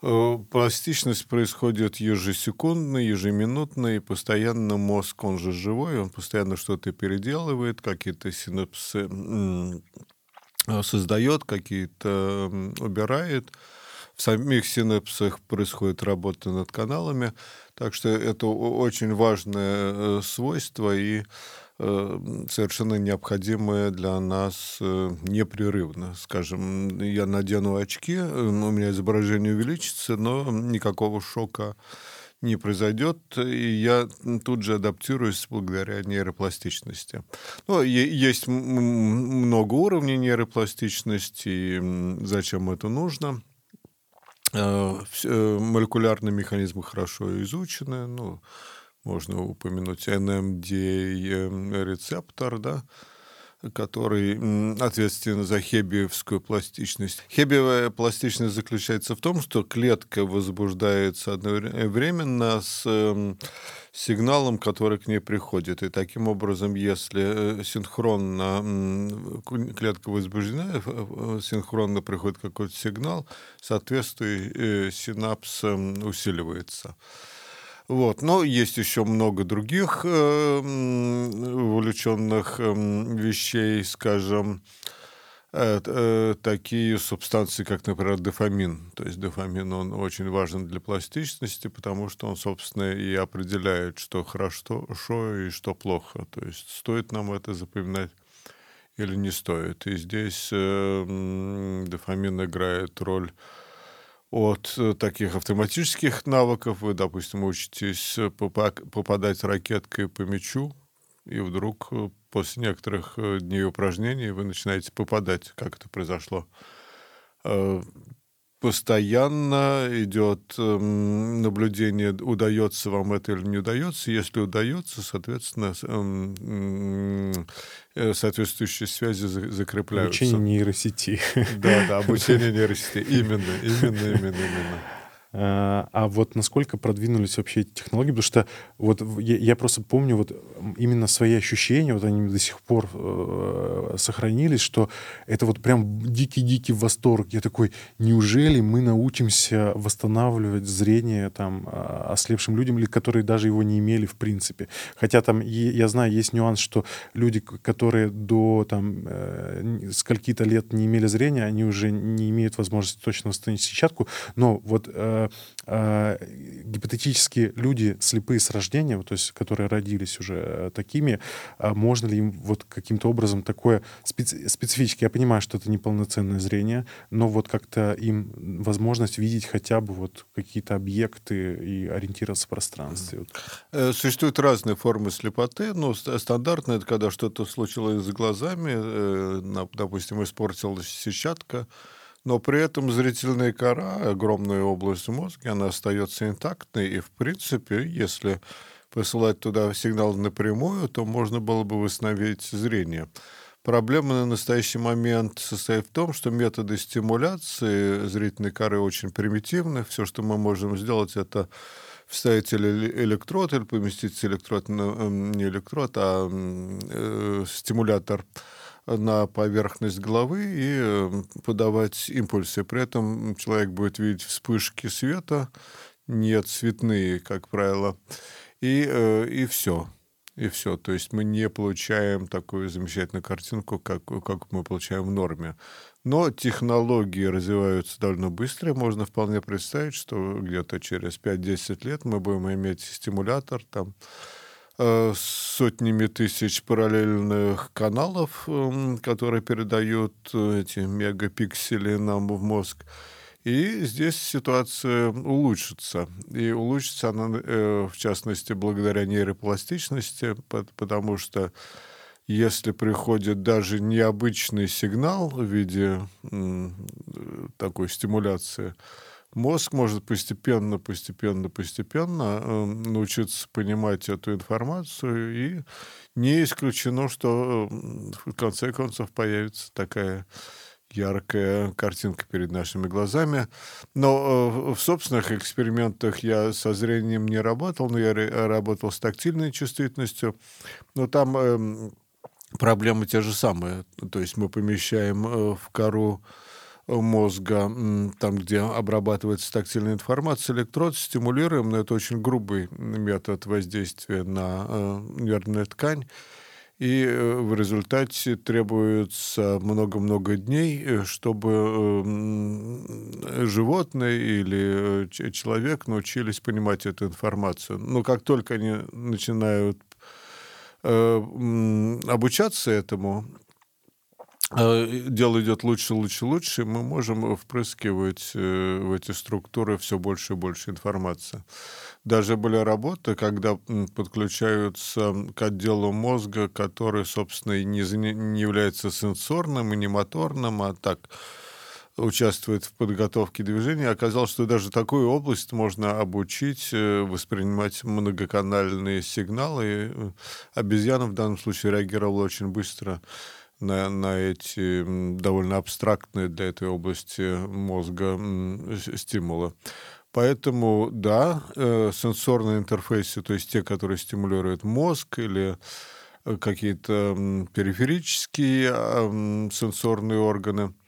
Speaker 2: пластичность происходит ежесекундно, ежеминутно, и постоянно мозг, он же живой, он постоянно что-то переделывает, какие-то синапсы создает, какие-то убирает. В самих синапсах происходит работа над каналами, так что это очень важное э, свойство. И э, совершенно необходимое для нас э, непрерывно. Скажем, я надену очки, у меня изображение увеличится, но никакого шока не произойдет, и я тут же адаптируюсь благодаря нейропластичности. Ну, есть много уровней нейропластичности, и зачем это нужно – Э, э, молекулярные механизмы хорошо изучены. Ну, можно упомянуть NMDA-рецептор, да, который ответственен за хебиевскую пластичность. Хебиевая пластичность заключается в том, что клетка возбуждается одновременно с эм, сигналом, который к ней приходит. И таким образом, если э, синхронно клетка возбуждена, э, синхронно приходит какой-то сигнал, соответствие э, синапс усиливается. Вот. Но есть еще много других э, увлеченных э, вещей, скажем, э, такие субстанции, как, например, дофамин. То есть дофамин, он очень важен для пластичности, потому что он, собственно, и определяет, что хорошо и что плохо. То есть стоит нам это запоминать или не стоит. И здесь э, дофамин играет роль от э, таких автоматических навыков. Вы, допустим, учитесь попадать ракеткой по мячу, и вдруг э, после некоторых э, дней упражнений вы начинаете попадать, как это произошло. Э, постоянно идет эм, наблюдение, удается вам это или не удается. Если удается, соответственно, эм, соответствующие связи закрепляются.
Speaker 1: Обучение нейросети.
Speaker 2: Да, да, обучение нейросети. Именно, именно, именно, именно.
Speaker 1: А, а вот насколько продвинулись вообще эти технологии? Потому что вот я, я просто помню вот именно свои ощущения, вот они до сих пор э, сохранились, что это вот прям дикий-дикий восторг. Я такой, неужели мы научимся восстанавливать зрение там а, ослепшим людям, или которые даже его не имели в принципе? Хотя там, я знаю, есть нюанс, что люди, которые до там э, скольки-то лет не имели зрения, они уже не имеют возможности точно восстановить сетчатку, но вот э, гипотетически люди слепые с рождения, то есть которые родились уже э, такими, э, можно ли им вот каким-то образом такое специ специфически, я понимаю, что это неполноценное зрение, но вот как-то им возможность видеть хотя бы вот какие-то объекты и ориентироваться в пространстве.
Speaker 2: Э, существуют разные формы слепоты, но стандартная это когда что-то случилось с глазами, э, допустим, испортилась сетчатка, но при этом зрительная кора, огромная область мозга, она остается интактной, и в принципе, если посылать туда сигнал напрямую, то можно было бы восстановить зрение. Проблема на настоящий момент состоит в том, что методы стимуляции зрительной коры очень примитивны. Все, что мы можем сделать, это вставить электрод или поместить электрод, не электрод, а э, стимулятор на поверхность головы и э, подавать импульсы. При этом человек будет видеть вспышки света, не цветные, как правило, и, э, и все. И все. То есть мы не получаем такую замечательную картинку, как, как мы получаем в норме. Но технологии развиваются довольно быстро. Можно вполне представить, что где-то через 5-10 лет мы будем иметь стимулятор, там, сотнями тысяч параллельных каналов, эм, которые передают э, эти мегапиксели нам в мозг. И здесь ситуация улучшится. И улучшится она, э, в частности, благодаря нейропластичности, потому что если приходит даже необычный сигнал в виде такой стимуляции, мозг может постепенно, постепенно, постепенно э, научиться понимать эту информацию, и не исключено, что э, в конце концов появится такая яркая картинка перед нашими глазами. Но э, в собственных экспериментах я со зрением не работал, но я работал с тактильной чувствительностью. Но там э, проблемы те же самые. То есть мы помещаем э, в кору мозга, там, где обрабатывается тактильная информация, электрод стимулируем, но это очень грубый метод воздействия на э, нервную ткань. И э, в результате требуется много-много дней, э, чтобы животные или человек научились понимать эту информацию. Но как только они начинают обучаться этому, дело идет лучше, лучше, лучше, мы можем впрыскивать э, в эти структуры все больше и больше информации. Даже были работы, когда подключаются к отделу мозга, который, собственно, не, не является сенсорным и не моторным, а так участвует в подготовке движения, оказалось, что даже такую область можно обучить э, воспринимать многоканальные сигналы. Обезьяна в данном случае реагировала очень быстро на, на эти довольно абстрактные для этой области мозга стимулы. Поэтому, да, э, сенсорные интерфейсы, то есть те, которые стимулируют мозг или э, какие-то периферические а, сенсорные органы –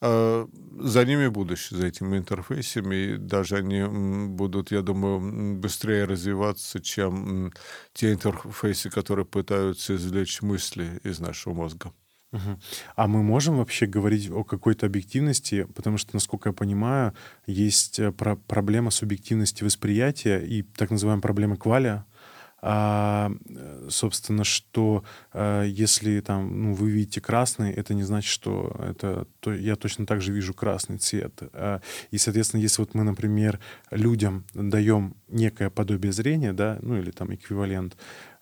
Speaker 2: за ними будущее, за этими интерфейсами, и даже они будут, я думаю, быстрее развиваться, чем те интерфейсы, которые пытаются извлечь мысли из нашего мозга.
Speaker 1: А мы можем вообще говорить о какой-то объективности, потому что, насколько я понимаю, есть э, про проблема субъективности восприятия и так называемая проблема квалия, а, собственно, что а, если там, ну, вы видите красный, это не значит, что это, то я точно так же вижу красный цвет. А, и, соответственно, если вот мы, например, людям даем некое подобие зрения, да, ну или там эквивалент,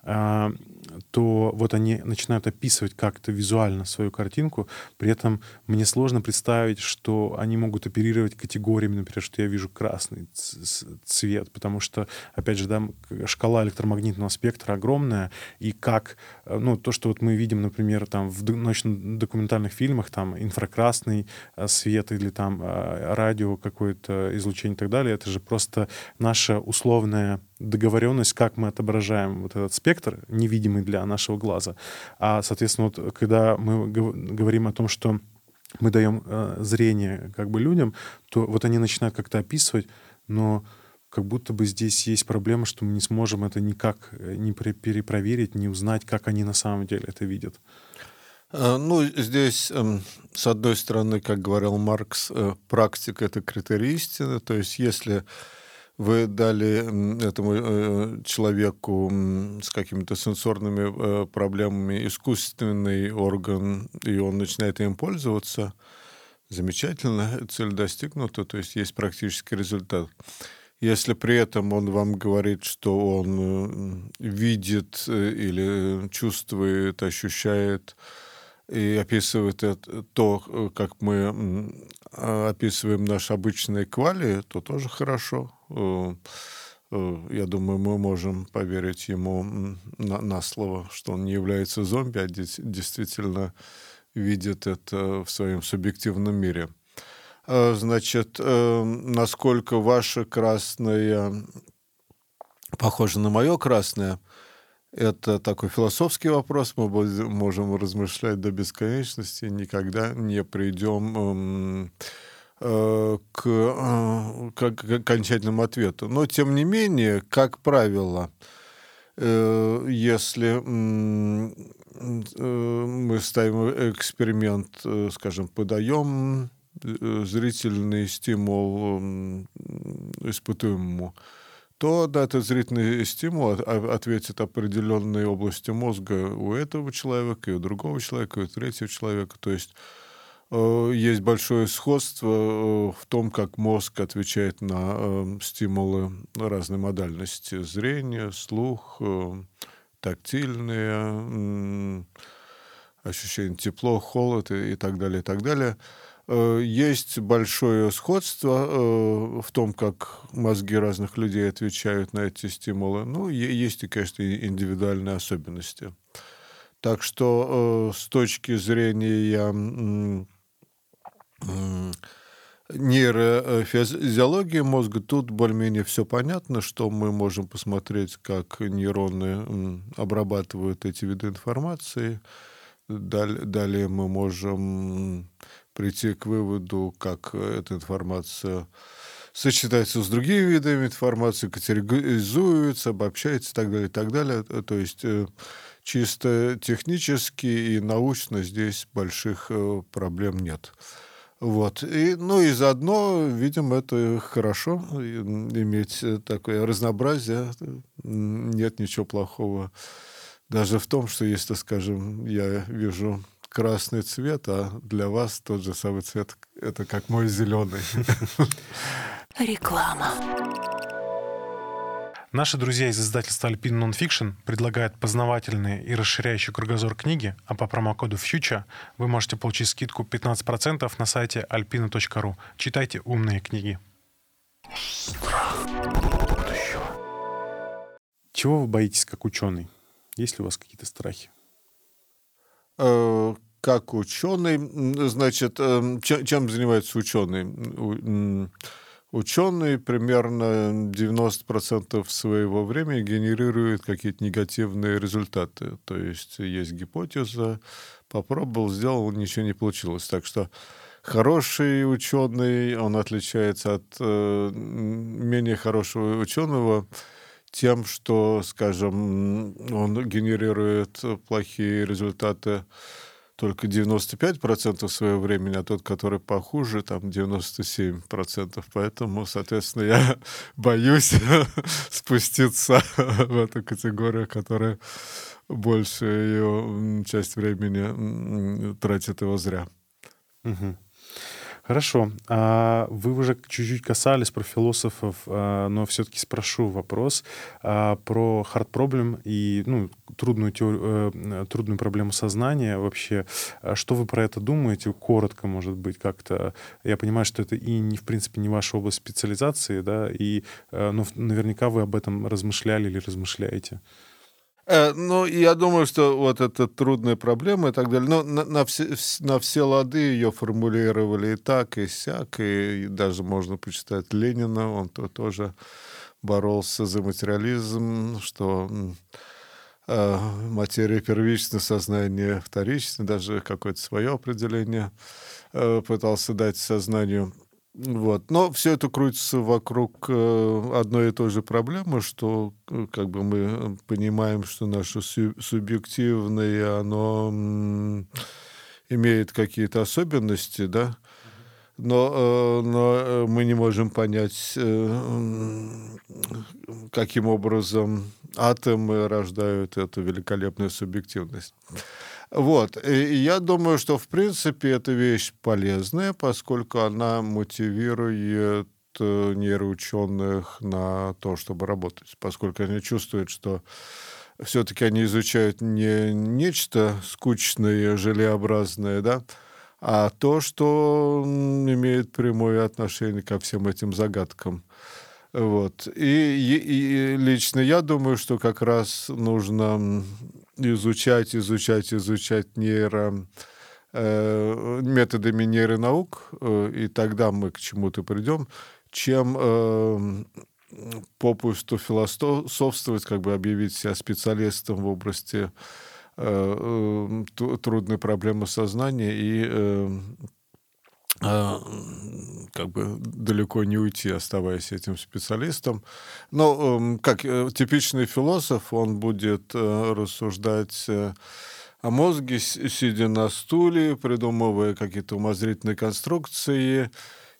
Speaker 1: то вот они начинают описывать как-то визуально свою картинку. При этом мне сложно представить, что они могут оперировать категориями, например, что я вижу красный цвет, потому что, опять же, да, шкала электромагнитного спектра огромная, и как, э, ну, то, что вот мы видим, например, там в научно-документальных фильмах, там инфракрасный э, свет или там э, радио какое-то излучение и так далее, это же просто наша условная договоренность, как мы отображаем вот этот спектр, невидимый для нашего глаза. А, соответственно, вот когда мы говорим о том, что мы даем э, зрение как бы людям, то вот они начинают как-то описывать, но как будто бы здесь есть проблема, что мы не сможем это никак э, не перепроверить, не узнать, как они на самом деле это видят.
Speaker 2: Э, ну, здесь, эм, с одной стороны, как говорил Маркс, э, практика — это критерий истины. То есть если вы дали этому э, человеку с какими-то сенсорными э, проблемами искусственный орган, и он начинает им пользоваться, замечательно, цель достигнута, то есть есть практический результат. Если при этом он вам говорит, что он видит э, или чувствует, ощущает и описывает это, то, как мы описываем наши обычные квали, то тоже хорошо. Э, э, я думаю, мы можем поверить ему на, на слово, что он не является зомби, а действительно видит это в своем субъективном мире. Э, значит, насколько ваше красное похоже на мое красное, это такой философский вопрос, мы можем размышлять до бесконечности, никогда не придем эм, к, э, к, к окончательному ответу. Но, тем не менее, как правило, э, если мы ставим эксперимент, скажем, подаем зрительный стимул испытуемому, то да, этот зрительный стимул ответит определенные области мозга у этого человека, и у другого человека, и у третьего человека. То есть Э, есть большое сходство э, в том, как мозг отвечает на э, стимулы разной модальности. Зрение, слух, тактильные, ощущение тепло, холод и так далее, и так далее. Есть большое сходство в том, как мозги разных людей отвечают на эти стимулы. Ну, есть и, конечно, индивидуальные особенности. Так что с точки зрения нейрофизиологии мозга, тут более-менее все понятно, что мы можем посмотреть, как нейроны обрабатывают эти виды информации. Далее мы можем прийти к выводу, как эта информация сочетается с другими видами информации, категоризуется, обобщается и так далее, и так далее. То есть э, чисто технически и научно здесь больших э, проблем нет. Вот. И, ну и заодно, видимо, это хорошо, иметь такое разнообразие. Нет ничего плохого даже в том, что если, скажем, я вижу красный цвет, а для вас тот же самый цвет — это как мой зеленый.
Speaker 1: Реклама. Наши друзья из издательства Alpine Nonfiction предлагают познавательные и расширяющие кругозор книги, а по промокоду FUTURE вы можете получить скидку 15% на сайте alpina.ru. Читайте умные книги. Чего вы боитесь как ученый? Есть ли у вас какие-то страхи?
Speaker 2: Э, как ученый, значит, э, чем занимается ученый? Ученые примерно 90% своего времени генерируют какие-то негативные результаты. То есть есть гипотеза, попробовал, сделал, ничего не получилось. Так что хороший ученый, он отличается от э, менее хорошего ученого тем, что, скажем, он генерирует плохие результаты только 95% своего времени, а тот, который похуже, там 97%. Поэтому, соответственно, я боюсь спуститься в эту категорию, которая больше ее часть времени тратит его зря.
Speaker 1: Угу. Хорошо. А вы уже чуть-чуть касались про философов, а, но все-таки спрошу вопрос а, про hard problem и ну, трудную, теорию, э, трудную проблему сознания вообще. Что вы про это думаете? Коротко, может быть, как-то. Я понимаю, что это и, не, в принципе, не ваша область специализации, да, и, э, но наверняка вы об этом размышляли или размышляете.
Speaker 2: Э, ну, я думаю, что вот это трудная проблема и так далее. Но на, на, все, на все лады ее формулировали и так, и сяк, и даже можно почитать Ленина, он то тоже боролся за материализм, что э, материя первична, сознание вторично, даже какое-то свое определение э, пытался дать сознанию. Вот. Но все это крутится вокруг э, одной и той же проблемы, что э, как бы мы понимаем, что наше субъективное, оно имеет какие-то особенности, да, но, э, но мы не можем понять, каким образом атомы рождают эту великолепную субъективность. Вот. И я думаю, что, в принципе, эта вещь полезная, поскольку она мотивирует э, нейроученых на то, чтобы работать, поскольку они чувствуют, что все-таки они изучают не нечто скучное, желеобразное, да, а то, что имеет прямое отношение ко всем этим загадкам. Вот. И, и, и лично я думаю, что как раз нужно изучать, изучать, изучать нейро э, методами нейронаук, э, и тогда мы к чему-то придем, чем э, попусту философствовать, как бы объявить себя специалистом в области трудной проблемы сознания и а, как бы далеко не уйти, оставаясь этим специалистом. Но эм, как э, типичный философ, он будет э, рассуждать э, о мозге, сидя на стуле, придумывая какие-то умозрительные конструкции.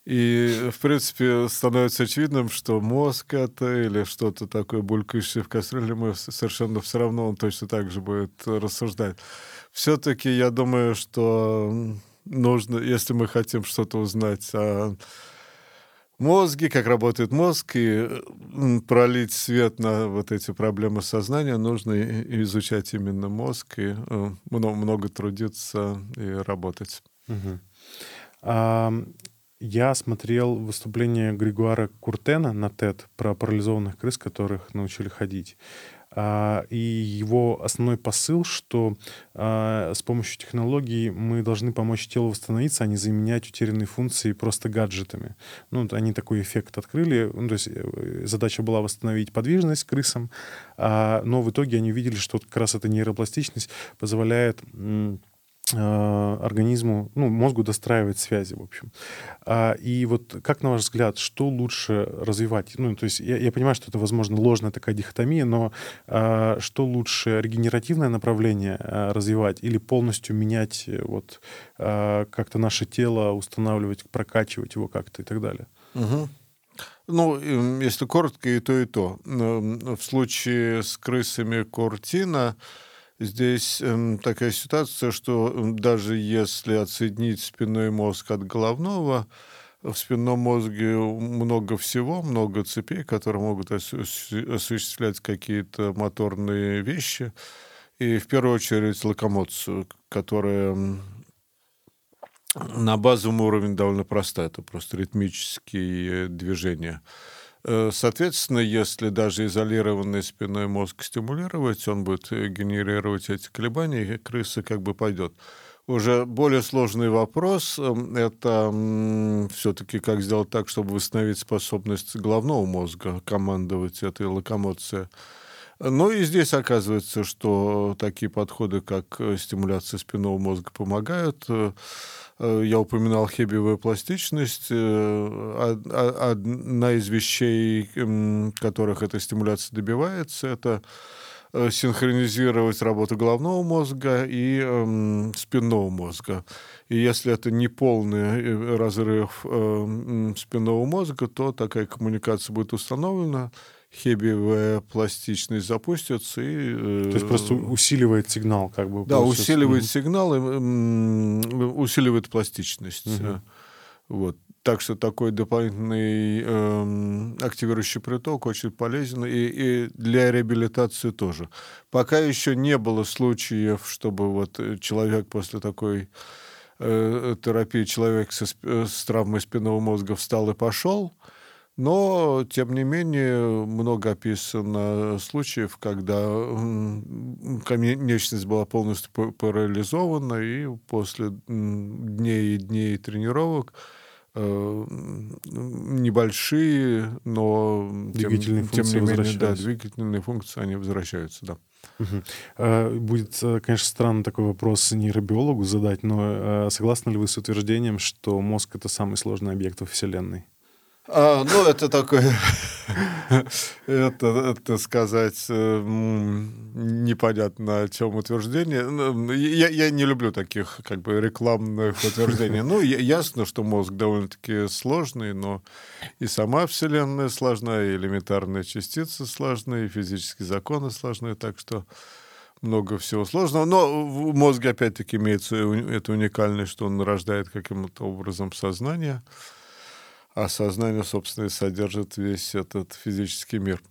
Speaker 2: И, в принципе, становится очевидным, что мозг это или что-то такое булькающее в кастрюле, мы совершенно все равно он точно так же будет рассуждать. Все-таки я думаю, что нужно, если мы хотим что-то узнать о мозге, как работает мозг, и пролить свет на вот эти проблемы сознания, нужно изучать именно мозг и э, много, трудиться и работать.
Speaker 1: Угу. А, я смотрел выступление Григуара Куртена на TED про парализованных крыс, которых научили ходить. А, и его основной посыл, что а, с помощью технологий мы должны помочь телу восстановиться, а не заменять утерянные функции просто гаджетами. Ну, они такой эффект открыли. Ну, то есть э, задача была восстановить подвижность крысам, но в итоге они увидели, что как раз эта нейропластичность позволяет Э, организму, ну, мозгу достраивать связи, в общем. А, и вот как, на ваш взгляд, что лучше развивать? Ну, то есть я, я понимаю, что это, возможно, ложная такая дихотомия, но а, что лучше, регенеративное направление а, развивать или полностью менять э, вот как-то наше тело, устанавливать, прокачивать его как-то и так далее?
Speaker 2: Угу. Ну, если коротко, и то, и то. В случае с крысами Кортина Здесь э, такая ситуация, что даже если отсоединить спинной мозг от головного, в спинном мозге много всего, много цепей, которые могут осуществлять какие-то моторные вещи. И в первую очередь локомоцию, которая на базовом уровне довольно простая. Это просто ритмические движения. Э, соответственно, если даже изолированный спиной мозг стимулировать, он будет э, генерировать эти колебания, и крыса как бы пойдет. Уже более сложный вопрос эм, – это все-таки как сделать так, чтобы восстановить способность головного мозга командовать этой локомоцией. Ну и здесь оказывается, что такие подходы, как э, стимуляция спинного мозга, помогают. Э, я упоминал хебиевую пластичность. Э, одна из вещей, которых эта стимуляция добивается, это э, синхронизировать работу головного мозга и э, спинного мозга. И если это не полный э, разрыв э, спинного мозга, то такая коммуникация будет установлена, хебиевая пластичность запустится. И,
Speaker 1: э, то есть просто усиливает сигнал, как бы.
Speaker 2: Да, усиливает mm сигнал и э, усиливает пластичность. Mm-hmm. Вот. Так что такой дополнительный э, активирующий приток очень полезен и, и для реабилитации тоже. Пока еще не было случаев, чтобы вот человек после такой э, терапии, человек со, с травмой спинного мозга встал и пошел, но, тем не менее, много описано случаев, когда конечность была полностью парализована, и после дней и дней тренировок Э, небольшие, но
Speaker 1: двигательные
Speaker 2: тем,
Speaker 1: функции
Speaker 2: тем не менее, да, двигательные функции, они возвращаются, да.
Speaker 1: Угу. Будет, э, конечно, странно такой вопрос нейробиологу задать, но э, согласны ли вы с утверждением, что мозг — это самый сложный объект во Вселенной?
Speaker 2: А, ну, это такое, это, это сказать, э, непонятно о чем утверждение. Ну, я, я не люблю таких как бы рекламных утверждений. Ну, ясно, что мозг довольно-таки сложный, но и сама Вселенная сложная, и элементарные частицы сложные, и физические законы сложные, так что много всего сложного. Но в мозге, опять-таки, имеется это уникальность, что он рождает каким-то образом сознание а сознание, собственно, и содержит весь этот физический мир.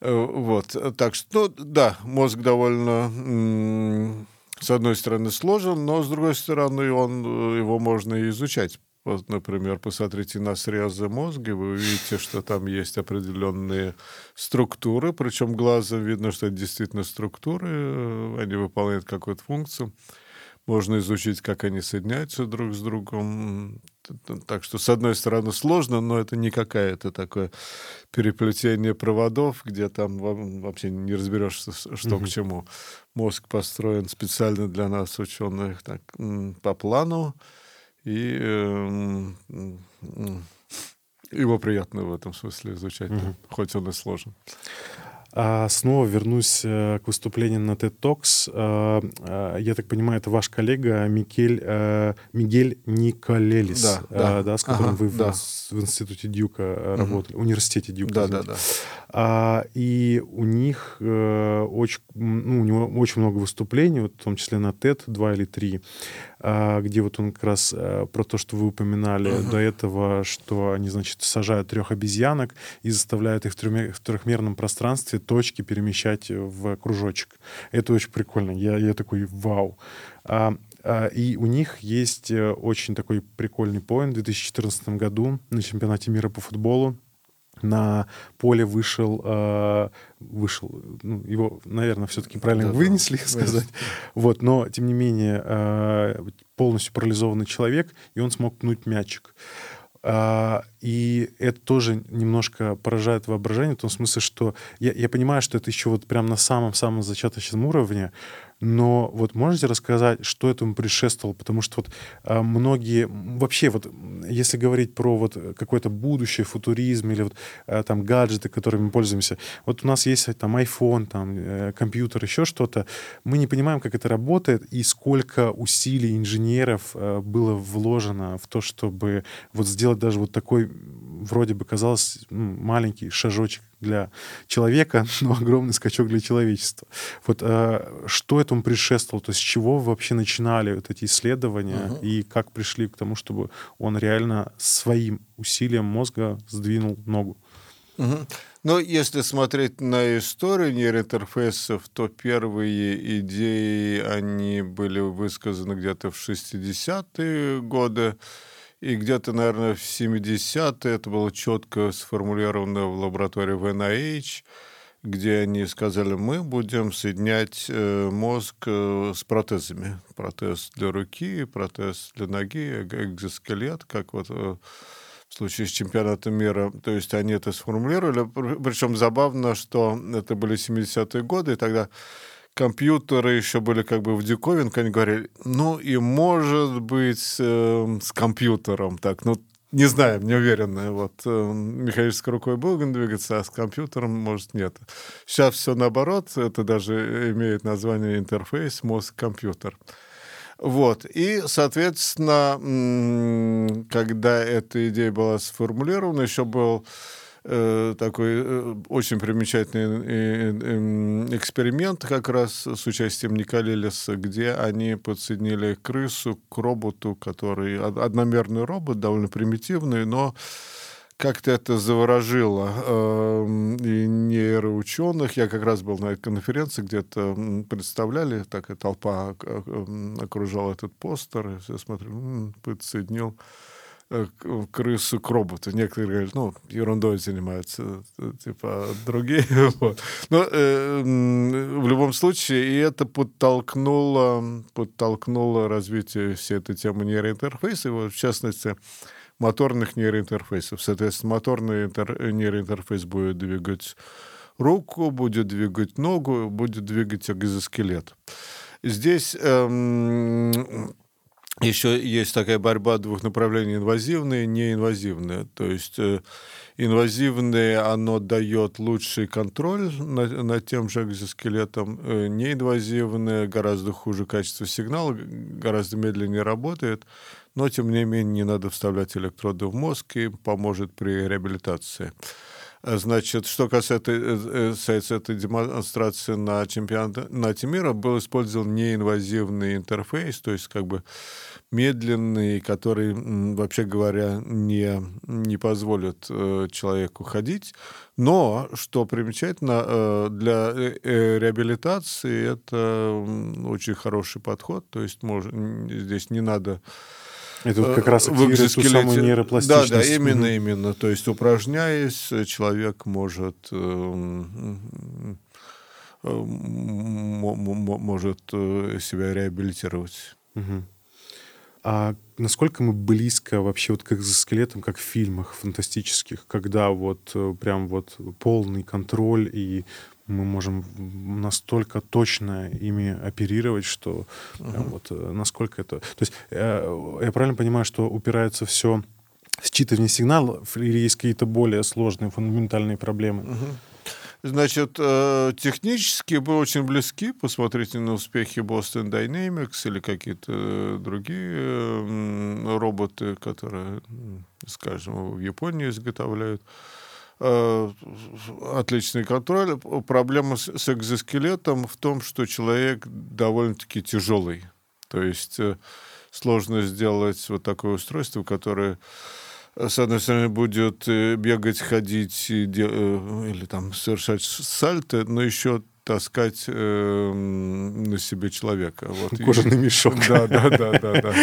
Speaker 2: Э, вот. Так что, ну, да, мозг довольно, с одной стороны, сложен, но, с другой стороны, он, э, его можно изучать. Вот, например, посмотрите на срезы мозга, вы увидите, что там есть определенные структуры, причем глазом видно, что это действительно структуры, э, они выполняют какую-то функцию. Можно изучить, как они соединяются друг с другом. Так что, с одной стороны, сложно, но это не какое-то такое переплетение проводов, где там вообще не разберешься, что mm-hmm. к чему. Мозг построен специально для нас, ученых, так, по плану, и э, его приятно в этом смысле изучать, mm-hmm. хоть он и сложен.
Speaker 1: А снова вернусь э, к выступлению на TED Talks. А, а, я так понимаю, это ваш коллега Микель, э, Мигель Николелис, да, да. да, с которым ага, вы да. в, институте Дюка работали, угу. университете Дюка.
Speaker 2: Да, да, да.
Speaker 1: И у них э, очень, ну, у него очень много выступлений, вот, в том числе на TED, два или три, где вот он как раз а, про то, что вы упоминали uh-huh. до этого, что они, значит, сажают трех обезьянок и заставляют их в трехмерном пространстве точки перемещать в кружочек. Это очень прикольно. Я, я такой, вау. А, а, и у них есть э, очень такой прикольный поинт в 2014 году на чемпионате мира по футболу на поле вышел, э, вышел, ну, его, наверное, все-таки правильно да, вынесли, да, сказать. Вот, но, тем не менее, э, полностью парализованный человек, и он смог пнуть мячик. А, и это тоже немножко поражает воображение, в том смысле, что я, я понимаю, что это еще вот прям на самом-самом зачаточном уровне, но вот можете рассказать, что этому предшествовало? Потому что вот а, многие, вообще вот, если говорить про вот какое-то будущее, футуризм или вот а, там гаджеты, которыми мы пользуемся, вот у нас есть там iPhone, там э, компьютер, еще что-то, мы не понимаем, как это работает и сколько усилий инженеров было вложено в то, чтобы вот сделать даже вот такой, вроде бы казалось, маленький шажочек для человека, но огромный скачок для человечества. Вот э, что этому предшествовало? То есть с чего вы вообще начинали вот эти исследования угу. и как пришли к тому, чтобы он реально своим усилием мозга сдвинул ногу?
Speaker 2: Угу. Ну, если смотреть на историю нейроинтерфейсов, то первые идеи, они были высказаны где-то в 60-е годы. И где-то, наверное, в 70-е это было четко сформулировано в лаборатории в NIH, где они сказали, мы будем соединять э, мозг э, с протезами. Протез для руки, протез для ноги, экзоскелет, как вот э, в случае с чемпионатом мира. То есть они это сформулировали. Причем забавно, что это были 70-е годы, и тогда компьютеры еще были как бы в диковинку, они говорили, ну и может быть э, с компьютером так, ну Не знаем, не уверены. Вот э, механической рукой будем двигаться, а с компьютером, может, нет. Сейчас все наоборот. Это даже имеет название интерфейс мозг-компьютер. Вот. И, соответственно, когда эта идея была сформулирована, еще был э, такой э, очень примечательный э, эксперимент как раз с участием Николелиса, где они подсоединили крысу к роботу, который одномерный робот, довольно примитивный, но как-то это заворожило э, и нейроученых. Я как раз был на этой конференции, где-то представляли, такая толпа окружала этот постер, и все смотрели, подсоединил крысу к роботу. Некоторые говорят, ну, ерундой занимаются, э, типа, другие. вот. Но э, в любом случае, и это подтолкнуло, подтолкнуло развитие всей этой темы нейроинтерфейса, и вот, в частности, моторных нейроинтерфейсов. Соответственно, моторный интер... нейроинтерфейс будет двигать руку, будет двигать ногу, будет двигать экзоскелет. Здесь эм, еще есть такая борьба двух направлений, инвазивные и неинвазивные. То есть э, инвазивные, оно дает лучший контроль над, над тем же экзоскелетом. Э, неинвазивные, гораздо хуже качество сигнала, гораздо медленнее работает но тем не менее не надо вставлять электроды в мозг и поможет при реабилитации. Значит, что касается, э, э, касается этой демонстрации на чемпионате мира, был использован неинвазивный интерфейс, то есть как бы медленный, который, вообще говоря, не, не позволит э, человеку ходить. Но, что примечательно, э, для э, реабилитации это очень хороший подход, то есть мож, здесь не надо
Speaker 1: это как раз активирует ту самую нейропластичность.
Speaker 2: Да, да, именно, mm-hmm. именно. То есть, упражняясь, человек может э, э, может э, себя реабилитировать.
Speaker 1: Угу. А насколько мы близко вообще вот к экзоскелетам, как в фильмах фантастических, когда вот прям вот полный контроль и мы можем настолько точно ими оперировать, что uh-huh. вот э, насколько это... То есть э, я правильно понимаю, что упирается все считывание сигналов или есть какие-то более сложные фундаментальные проблемы?
Speaker 2: Uh-huh. Значит, э, технически мы очень близки. Посмотрите на успехи Boston Dynamics или какие-то другие роботы, которые, скажем, в Японии изготовляют. Э, отличный контроль. Проблема с экзоскелетом в том, что человек довольно-таки тяжелый. То есть э, сложно сделать вот такое устройство, которое э, с одной стороны, будет бегать, ходить или там совершать сальто, но еще таскать э, на себе человека.
Speaker 1: Вот. Кожаный мешок.
Speaker 2: Да, да, да, да, да.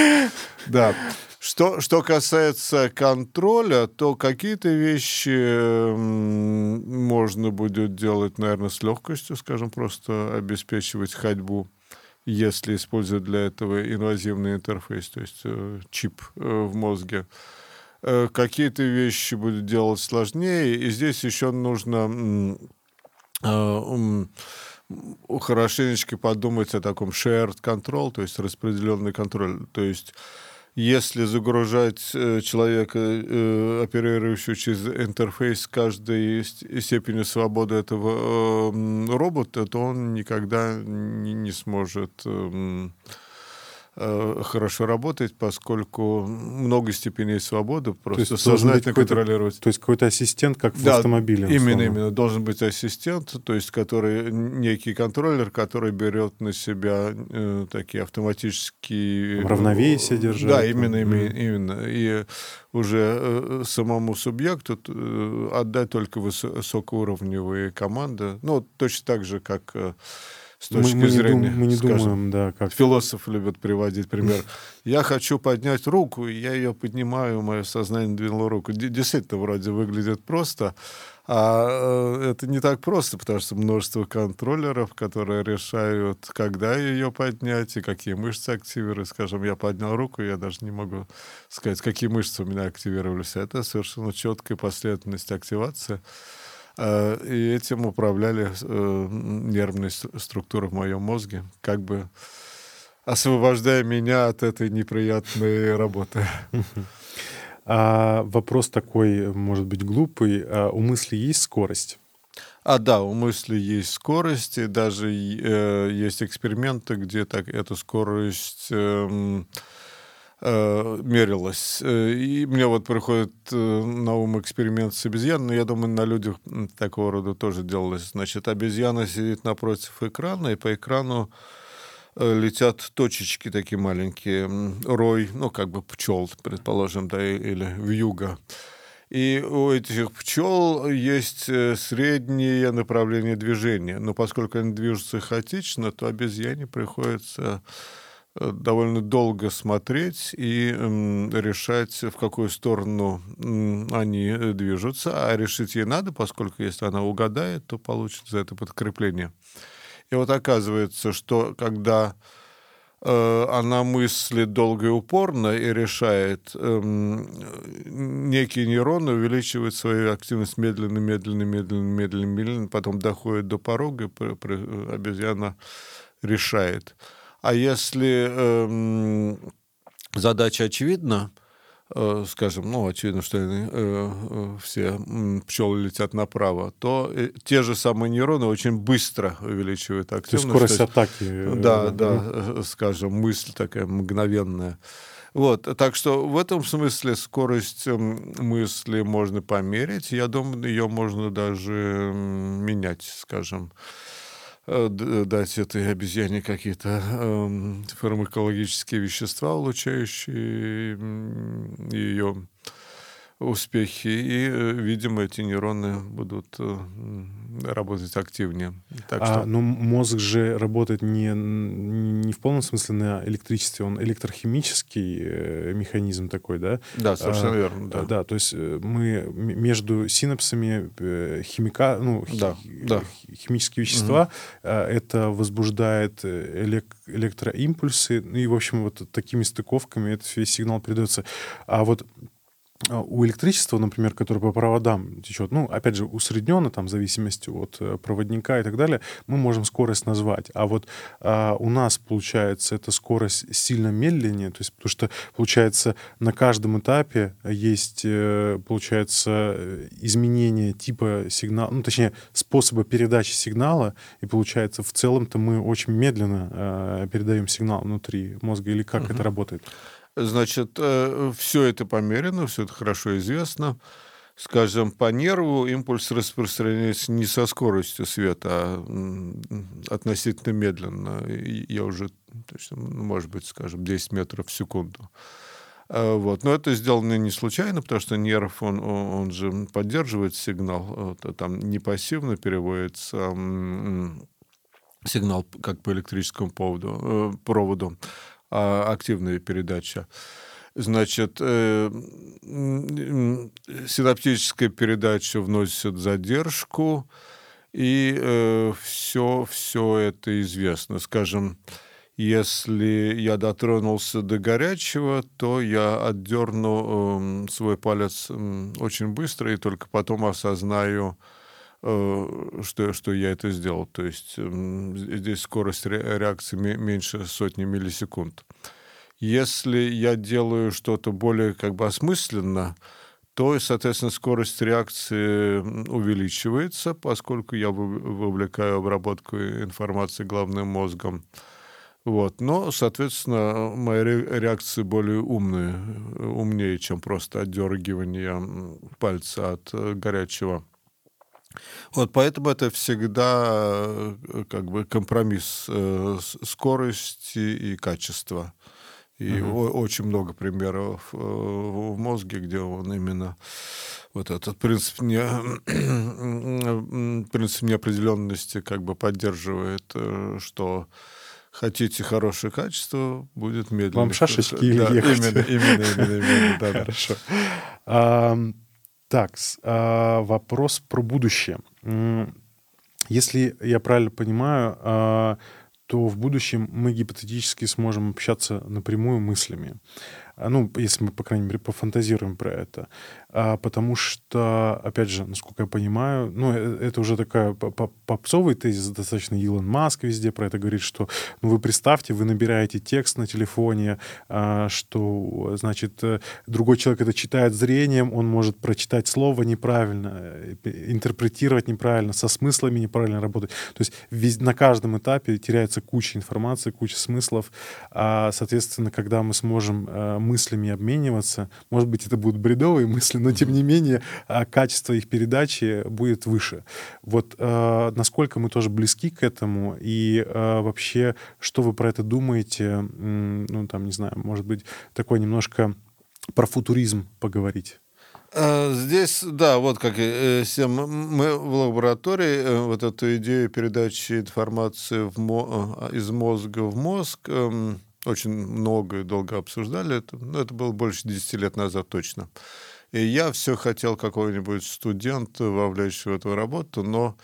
Speaker 2: да. Что, что касается контроля, то какие-то вещи можно будет делать, наверное, с легкостью, скажем, просто обеспечивать ходьбу, если использовать для этого инвазивный интерфейс, то есть э, чип э, в мозге. Э, какие-то вещи будут делать сложнее, и здесь еще нужно хорошенечко подумать о таком shared control, то есть распределенный контроль. То есть если загружать э, человека, э, оперирующего через интерфейс каждой степенью свободы этого э, робота, то он никогда не сможет Э, хорошо работать, поскольку много степеней свободы просто то есть сознательно контролировать.
Speaker 1: То есть какой-то ассистент, как в да, автомобиле.
Speaker 2: Именно, именно. Должен быть ассистент, то есть который некий контроллер, который берет на себя э, такие автоматические...
Speaker 1: Равновесие держать.
Speaker 2: Да, именно, именно, mm. именно. И уже э, самому субъекту э, отдать только высокоуровневые команды. Ну, точно так же, как... Э, с точки мы, мы зрения.
Speaker 1: Не мы не скажем, думаем, да, как.
Speaker 2: Философы любят приводить пример. Я хочу поднять руку, я ее поднимаю, мое сознание двинуло руку. Действительно, вроде выглядит просто, а э, это не так просто, потому что множество контроллеров, которые решают, когда ее поднять и какие мышцы активировать. Скажем, я поднял руку, я даже не могу сказать, какие мышцы у меня активировались. Это совершенно четкая последовательность активации. Э, и этим управляли э, нервные структуры в моем мозге, как бы освобождая меня от этой неприятной работы.
Speaker 1: А вопрос такой, может быть, глупый. А у мысли есть скорость?
Speaker 2: А да, у мысли есть скорость, и даже э, есть эксперименты, где так эту скорость э, э, мерилась. Э, и мне вот приходит э, на ум эксперимент с обезьяной, но я думаю, на людях такого рода тоже делалось. Значит, обезьяна сидит напротив экрана, и по экрану летят точечки такие маленькие, рой, ну, как бы пчел, предположим, да, или вьюга. И у этих пчел есть среднее направление движения. Но поскольку они движутся хаотично, то обезьяне приходится довольно долго смотреть и решать, в какую сторону они движутся. А решить ей надо, поскольку если она угадает, то получит за это подкрепление. И вот оказывается, что когда э, она мыслит долго и упорно и решает, эм, некие нейроны увеличивают свою активность медленно, медленно, медленно, медленно, медленно, потом доходит до порога, и обезьяна решает. А если э, задача очевидна, э, скажем, ну, очевидно, что э, э, все пчелы летят направо, то э, те же самые нейроны очень быстро увеличивают активность.
Speaker 1: То есть скорость атаки.
Speaker 2: Э, да, да, скажем, мысль такая мгновенная. Вот, так что в этом смысле скорость мысли можно померить. Я думаю, ее можно даже менять, скажем. Э, дать этой обезьяне какие-то э, фармакологические вещества, улучшающие ее успехи, и, э, видимо, эти нейроны будут э, работать активнее.
Speaker 1: Так что... а, но мозг же работает не, не в полном смысле на электричестве, он электрохимический э, механизм такой, да?
Speaker 2: Да, совершенно а, верно. Да.
Speaker 1: да, то есть мы между синапсами химика, ну, да, хи, да. химические вещества, угу. это возбуждает элек, электроимпульсы, ну и, в общем, вот такими стыковками этот весь сигнал передается. А вот а, у электричества, например, которое по проводам течет, ну, опять же, усредненно, там, в зависимости от э, проводника и так далее, мы можем скорость назвать. А вот а, у нас, получается, эта скорость сильно медленнее, то есть, потому что, получается, на каждом этапе есть, э, получается, изменение типа сигнала, ну, точнее, способа передачи сигнала, и, получается, в целом-то мы очень медленно а, передаем сигнал внутри мозга, или как uh-huh. это работает?
Speaker 2: Значит, э, все это померено, все это хорошо известно. Скажем, по нерву импульс распространяется не со скоростью света, а относительно медленно. Я уже, точно, ну, может быть, скажем, 10 метров в секунду. Э, вот. Но это сделано не случайно, потому что нерв, он, он же поддерживает сигнал, там не пассивно переводится сигнал как по электрическому поводу, э, проводу, а, активная передача. Значит, э, синаптическая передача вносит задержку, и э, все, все это известно. Скажем, если я дотронулся до горячего, то я отдерну э, свой палец э, очень быстро и только потом осознаю, Э, что, что я это сделал. То есть здесь скорость реакции меньше сотни миллисекунд. Если я делаю что-то более как бы осмысленно, то, соответственно, скорость реакции увеличивается, поскольку я вовлекаю обработку информации главным мозгом. Вот. Но, соответственно, мои реакции более умные, умнее, чем просто отдергивание пальца от э, горячего. Вот поэтому это всегда э, как бы компромисс э, скорости и качества. И угу. очень много примеров э, в мозге, где он именно вот этот принцип, не, принцип неопределенности как бы поддерживает, что хотите хорошее качество, будет медленно.
Speaker 1: Вам шашечки
Speaker 2: да,
Speaker 1: ехать?
Speaker 2: Именно, именно, именно, именно да,
Speaker 1: Хорошо. Так, а, вопрос про будущее. Если я правильно понимаю, а, то в будущем мы гипотетически сможем общаться напрямую мыслями. А, ну, если мы, по крайней мере, пофантазируем про это. А, потому что, опять же, насколько я понимаю, ну, э, это уже такая попсовый тезис достаточно. Илон Маск везде про это говорит, что, ну, вы представьте, вы набираете текст на телефоне, а, что, значит, э, другой человек это читает зрением, он может прочитать слово неправильно, э, интерпретировать неправильно, со смыслами неправильно работать. То есть на каждом этапе теряется куча информации, куча смыслов. А, соответственно, когда мы сможем мыслями обмениваться. Может быть, это будут бредовые мысли, но тем не менее а, качество их передачи будет выше. Вот э, насколько мы тоже близки к этому и э, вообще, что вы про это думаете? Ну, там, не знаю, может быть, такой немножко про футуризм поговорить.
Speaker 2: А, здесь, да, вот как и всем, мы в лаборатории э, вот эту идею передачи информации в мо- из мозга в мозг эм, очень много и долго обсуждали это. Это было больше 10 лет назад точно. И я все хотел какого-нибудь студента вовлечь в эту работу, но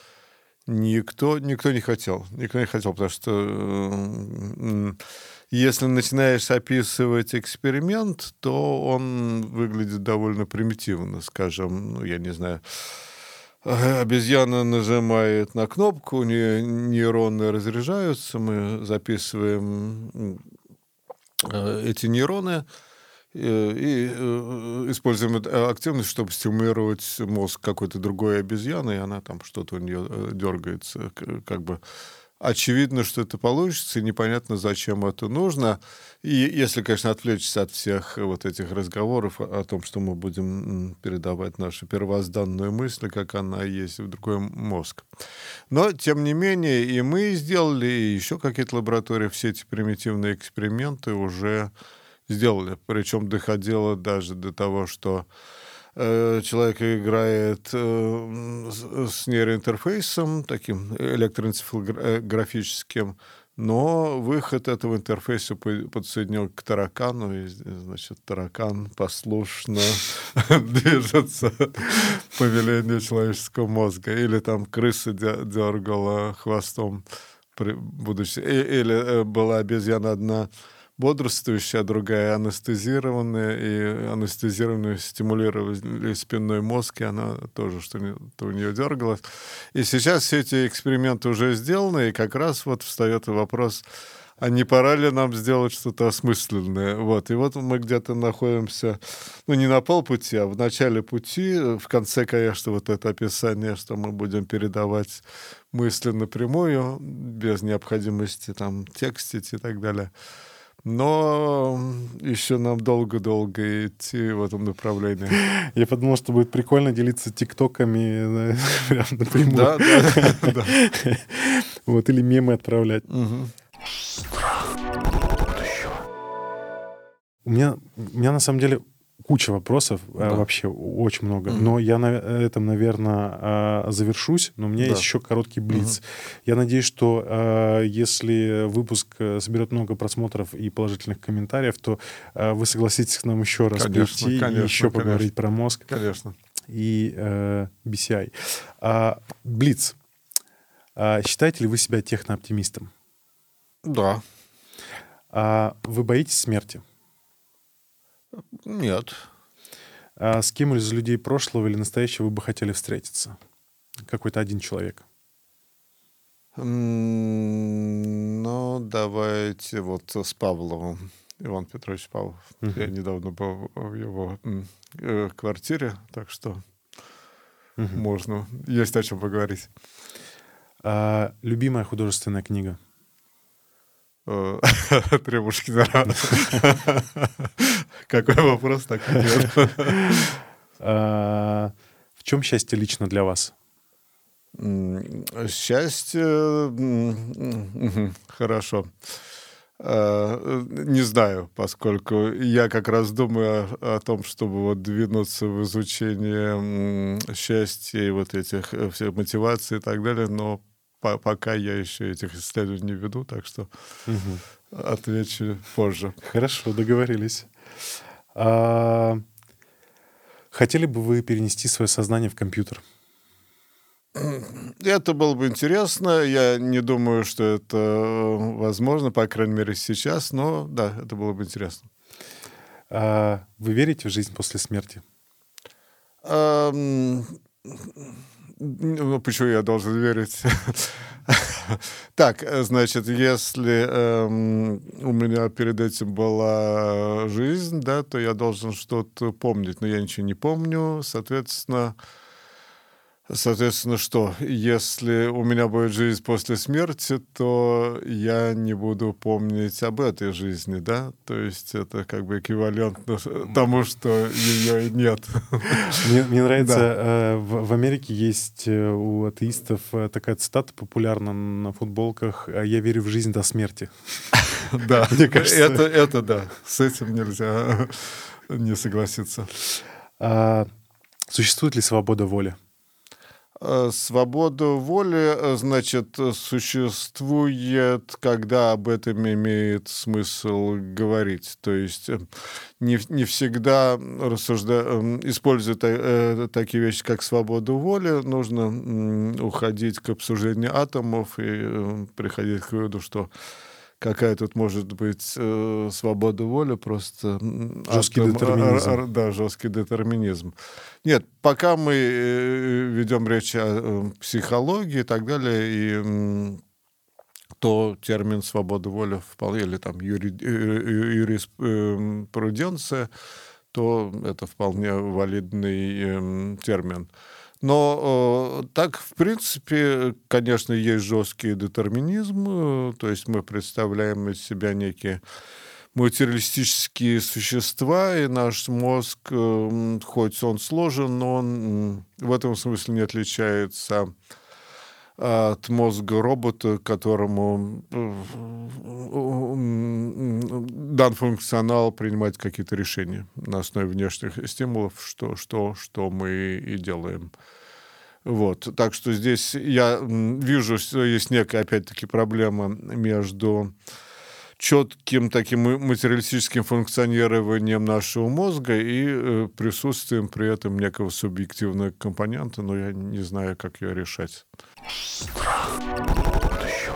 Speaker 2: никто, никто не хотел. Никто не хотел, потому что если начинаешь описывать эксперимент, то он выглядит довольно примитивно, скажем, ну, я не знаю, обезьяна нажимает на кнопку, у нее нейроны разряжаются, мы записываем Э, эти нейроны и э, используем активность, чтобы стимулировать мозг какой-то другой обезьяны, и она там что-то у нее дергается, как бы очевидно, что это получится, и непонятно, зачем это нужно. И если, конечно, отвлечься от всех вот этих разговоров о том, что мы будем передавать нашу первозданную мысль, как она есть в другой мозг. Но, тем не менее, и мы сделали, и еще какие-то лаборатории, все эти примитивные эксперименты уже сделали. Причем доходило даже до того, что Э, человек играет э, с нейроинтерфейсом, таким электроэнцефалографическим, но выход этого интерфейса подсоединен к таракану, и, значит, таракан послушно движется по велению человеческого мозга. Или там крыса дергала хвостом, будучи... Или э, была обезьяна одна, бодрствующая, а другая анестезированная, и анестезированную стимулировали спинной мозг, и она тоже что-то у нее дергалась. И сейчас все эти эксперименты уже сделаны, и как раз вот встает вопрос, а не пора ли нам сделать что-то осмысленное? Вот. И вот мы где-то находимся, ну, не на полпути, а в начале пути. В конце, конечно, вот это описание, что мы будем передавать мысли напрямую, без необходимости там текстить и так далее. Но еще нам долго-долго идти в этом направлении.
Speaker 1: Я подумал, что будет прикольно делиться тиктоками прям напрямую.
Speaker 2: Да, да, да.
Speaker 1: Вот, или мемы отправлять. У меня, у меня на самом деле куча вопросов, э, да. вообще очень много. Mm-hmm. Но я на этом, наверное, э, завершусь. Но у меня да. есть еще короткий блиц. Mm-hmm. Я надеюсь, что э, если выпуск соберет много просмотров и положительных комментариев, то вы согласитесь к нам еще раз конечно, прийти конечно, и еще конечно. поговорить про мозг.
Speaker 2: Конечно.
Speaker 1: И э, BCI. А, блиц. А, считаете ли вы себя технооптимистом?
Speaker 2: Да.
Speaker 1: А, вы боитесь смерти?
Speaker 2: Нет.
Speaker 1: А с кем из людей прошлого или настоящего вы бы хотели встретиться? Какой-то один человек.
Speaker 2: Ну, давайте вот с Павловым. Иван Петрович Павлов. Uh-huh. Я недавно был в его э, квартире, так что uh-huh. можно. Есть о чем поговорить.
Speaker 1: А, любимая художественная книга?
Speaker 2: Э, Три мушкетера. Какой вопрос, так
Speaker 1: а, В чем счастье лично для вас?
Speaker 2: Счастье... Хорошо. А, не знаю, поскольку я как раз думаю о, о том, чтобы вот двинуться в изучение счастья и вот этих э, всех мотиваций и так далее, но по пока я еще этих исследований не веду, так что угу. отвечу позже.
Speaker 1: Хорошо, договорились. А... Хотели бы вы перенести свое сознание в компьютер?
Speaker 2: Это было бы интересно. Я не думаю, что это возможно, по крайней мере, сейчас, но да, это было бы интересно.
Speaker 1: А, вы верите в жизнь после смерти?
Speaker 2: Эм, ну, почему я должен верить? Так, значит, если эм, у меня перед этим была жизнь, да, то я должен что-то помнить, но я ничего не помню, соответственно, Соответственно, что, если у меня будет жизнь после смерти, то я не буду помнить об этой жизни, да? То есть это как бы эквивалентно тому, что ее нет.
Speaker 1: Мне, мне нравится, да. э, в, в Америке есть э, у атеистов э, такая цитата популярна на футболках «Я верю в жизнь до смерти».
Speaker 2: Да, мне кажется... Это, это да, с этим нельзя не согласиться.
Speaker 1: А, существует ли свобода воли?
Speaker 2: Э, свобода воли, э, значит, существует, когда об этом имеет смысл говорить. То есть э, не, не всегда рассужда... используя такие вещи, как свобода воли, нужно уходить к обсуждению атомов и приходить к выводу, что какая тут может быть э, свобода воли, просто...
Speaker 1: Жесткий атом, детерминизм. А,
Speaker 2: а, да, жесткий детерминизм. Нет, пока мы э, ведем речь о э, психологии и так далее, и то термин свобода воли вполне, или там юри, э, юриспруденция, то это вполне валидный термин. Но э, так, в принципе, конечно, есть жесткий детерминизм, э, то есть мы представляем из себя некие материалистические существа, и наш мозг, э, хоть он сложен, но он в этом смысле не отличается от мозга робота, которому дан функционал принимать какие-то решения на основе внешних стимулов, что, что, что мы и делаем. Вот. Так что здесь я вижу, что есть некая, опять-таки, проблема между четким таким материалистическим функционированием нашего мозга и э, присутствием при этом некого субъективного компонента, но я не знаю, как ее решать. Страх будущего.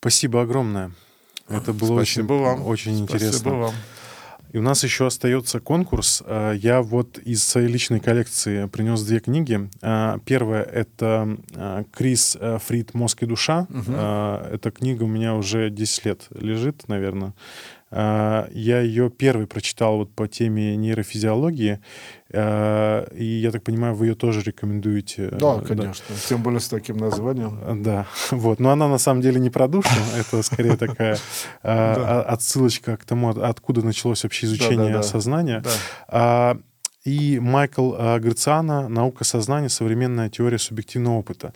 Speaker 1: Спасибо огромное. Это было Спасибо очень, вам. очень Спасибо интересно. Вам. И у нас еще остается конкурс. Э, я вот из своей личной коллекции принес две книги. Э, первая — это э, Крис Фрид «Мозг и душа». Угу. Эта книга у меня уже 10 лет лежит, наверное. Я ее первый прочитал вот по теме нейрофизиологии, и я так понимаю, вы ее тоже рекомендуете.
Speaker 2: Да, конечно. Да. Тем более с таким названием.
Speaker 1: Да, вот. Но она на самом деле не про душу, это скорее такая отсылочка к тому, откуда началось вообще изучение сознания. И Майкл э, Грациана «Наука сознания. Современная теория субъективного опыта».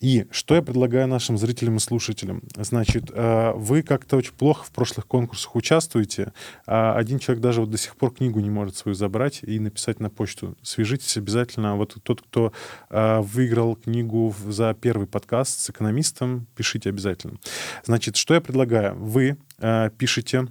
Speaker 1: И что я предлагаю нашим зрителям и слушателям? Значит, э, вы как-то очень плохо в прошлых конкурсах участвуете. А один человек даже вот до сих пор книгу не может свою забрать и написать на почту. Свяжитесь обязательно. Вот тот, кто выиграл книгу за первый подкаст с экономистом, пишите обязательно. Значит, что я предлагаю? Вы пишите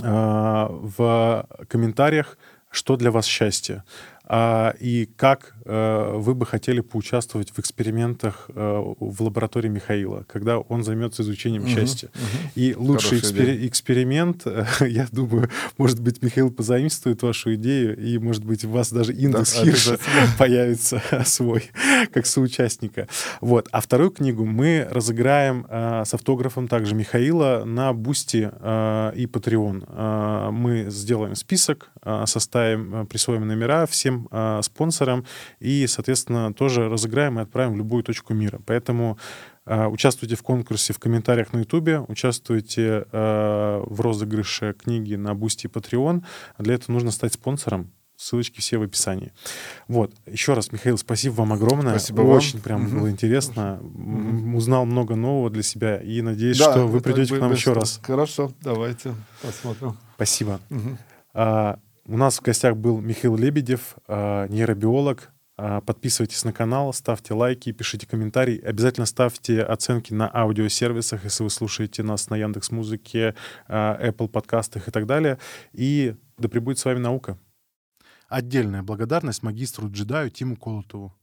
Speaker 1: в комментариях что для вас счастье, а, и как э, вы бы хотели поучаствовать в экспериментах э, в лаборатории Михаила, когда он займется изучением угу, счастья. Угу. И лучший экспери- эксперимент, э, я думаю, может быть, Михаил позаимствует вашу идею, и, может быть, у вас даже индекс да, Хирша появится свой, как соучастника. Вот. А вторую книгу мы разыграем э, с автографом также Михаила на Boosty э, и Patreon. Э, мы сделаем список, э, составим, э, присвоим номера всем нашим э, спонсорам и, соответственно, тоже разыграем и отправим в любую точку мира. Поэтому э, участвуйте в конкурсе в комментариях на Ютубе, участвуйте э, в розыгрыше книги на Boosty и Patreon. Для этого нужно стать спонсором. Ссылочки все в описании. Вот. Еще раз, Михаил, спасибо вам огромное.
Speaker 2: Спасибо
Speaker 1: Очень
Speaker 2: вам.
Speaker 1: прям угу. было интересно. Угу. Узнал много нового для себя. И надеюсь, да, что вы придете к нам еще раз.
Speaker 2: Хорошо, давайте посмотрим.
Speaker 1: Спасибо. А, у нас в гостях был Михаил Лебедев, а, нейробиолог. А, подписывайтесь на канал, ставьте лайки, пишите комментарии. Обязательно ставьте оценки на аудиосервисах, если вы слушаете нас на Яндекс Музыке, а, Apple подкастах и так далее. И да пребудет с вами наука. Отдельная благодарность магистру джедаю Тиму Колотову.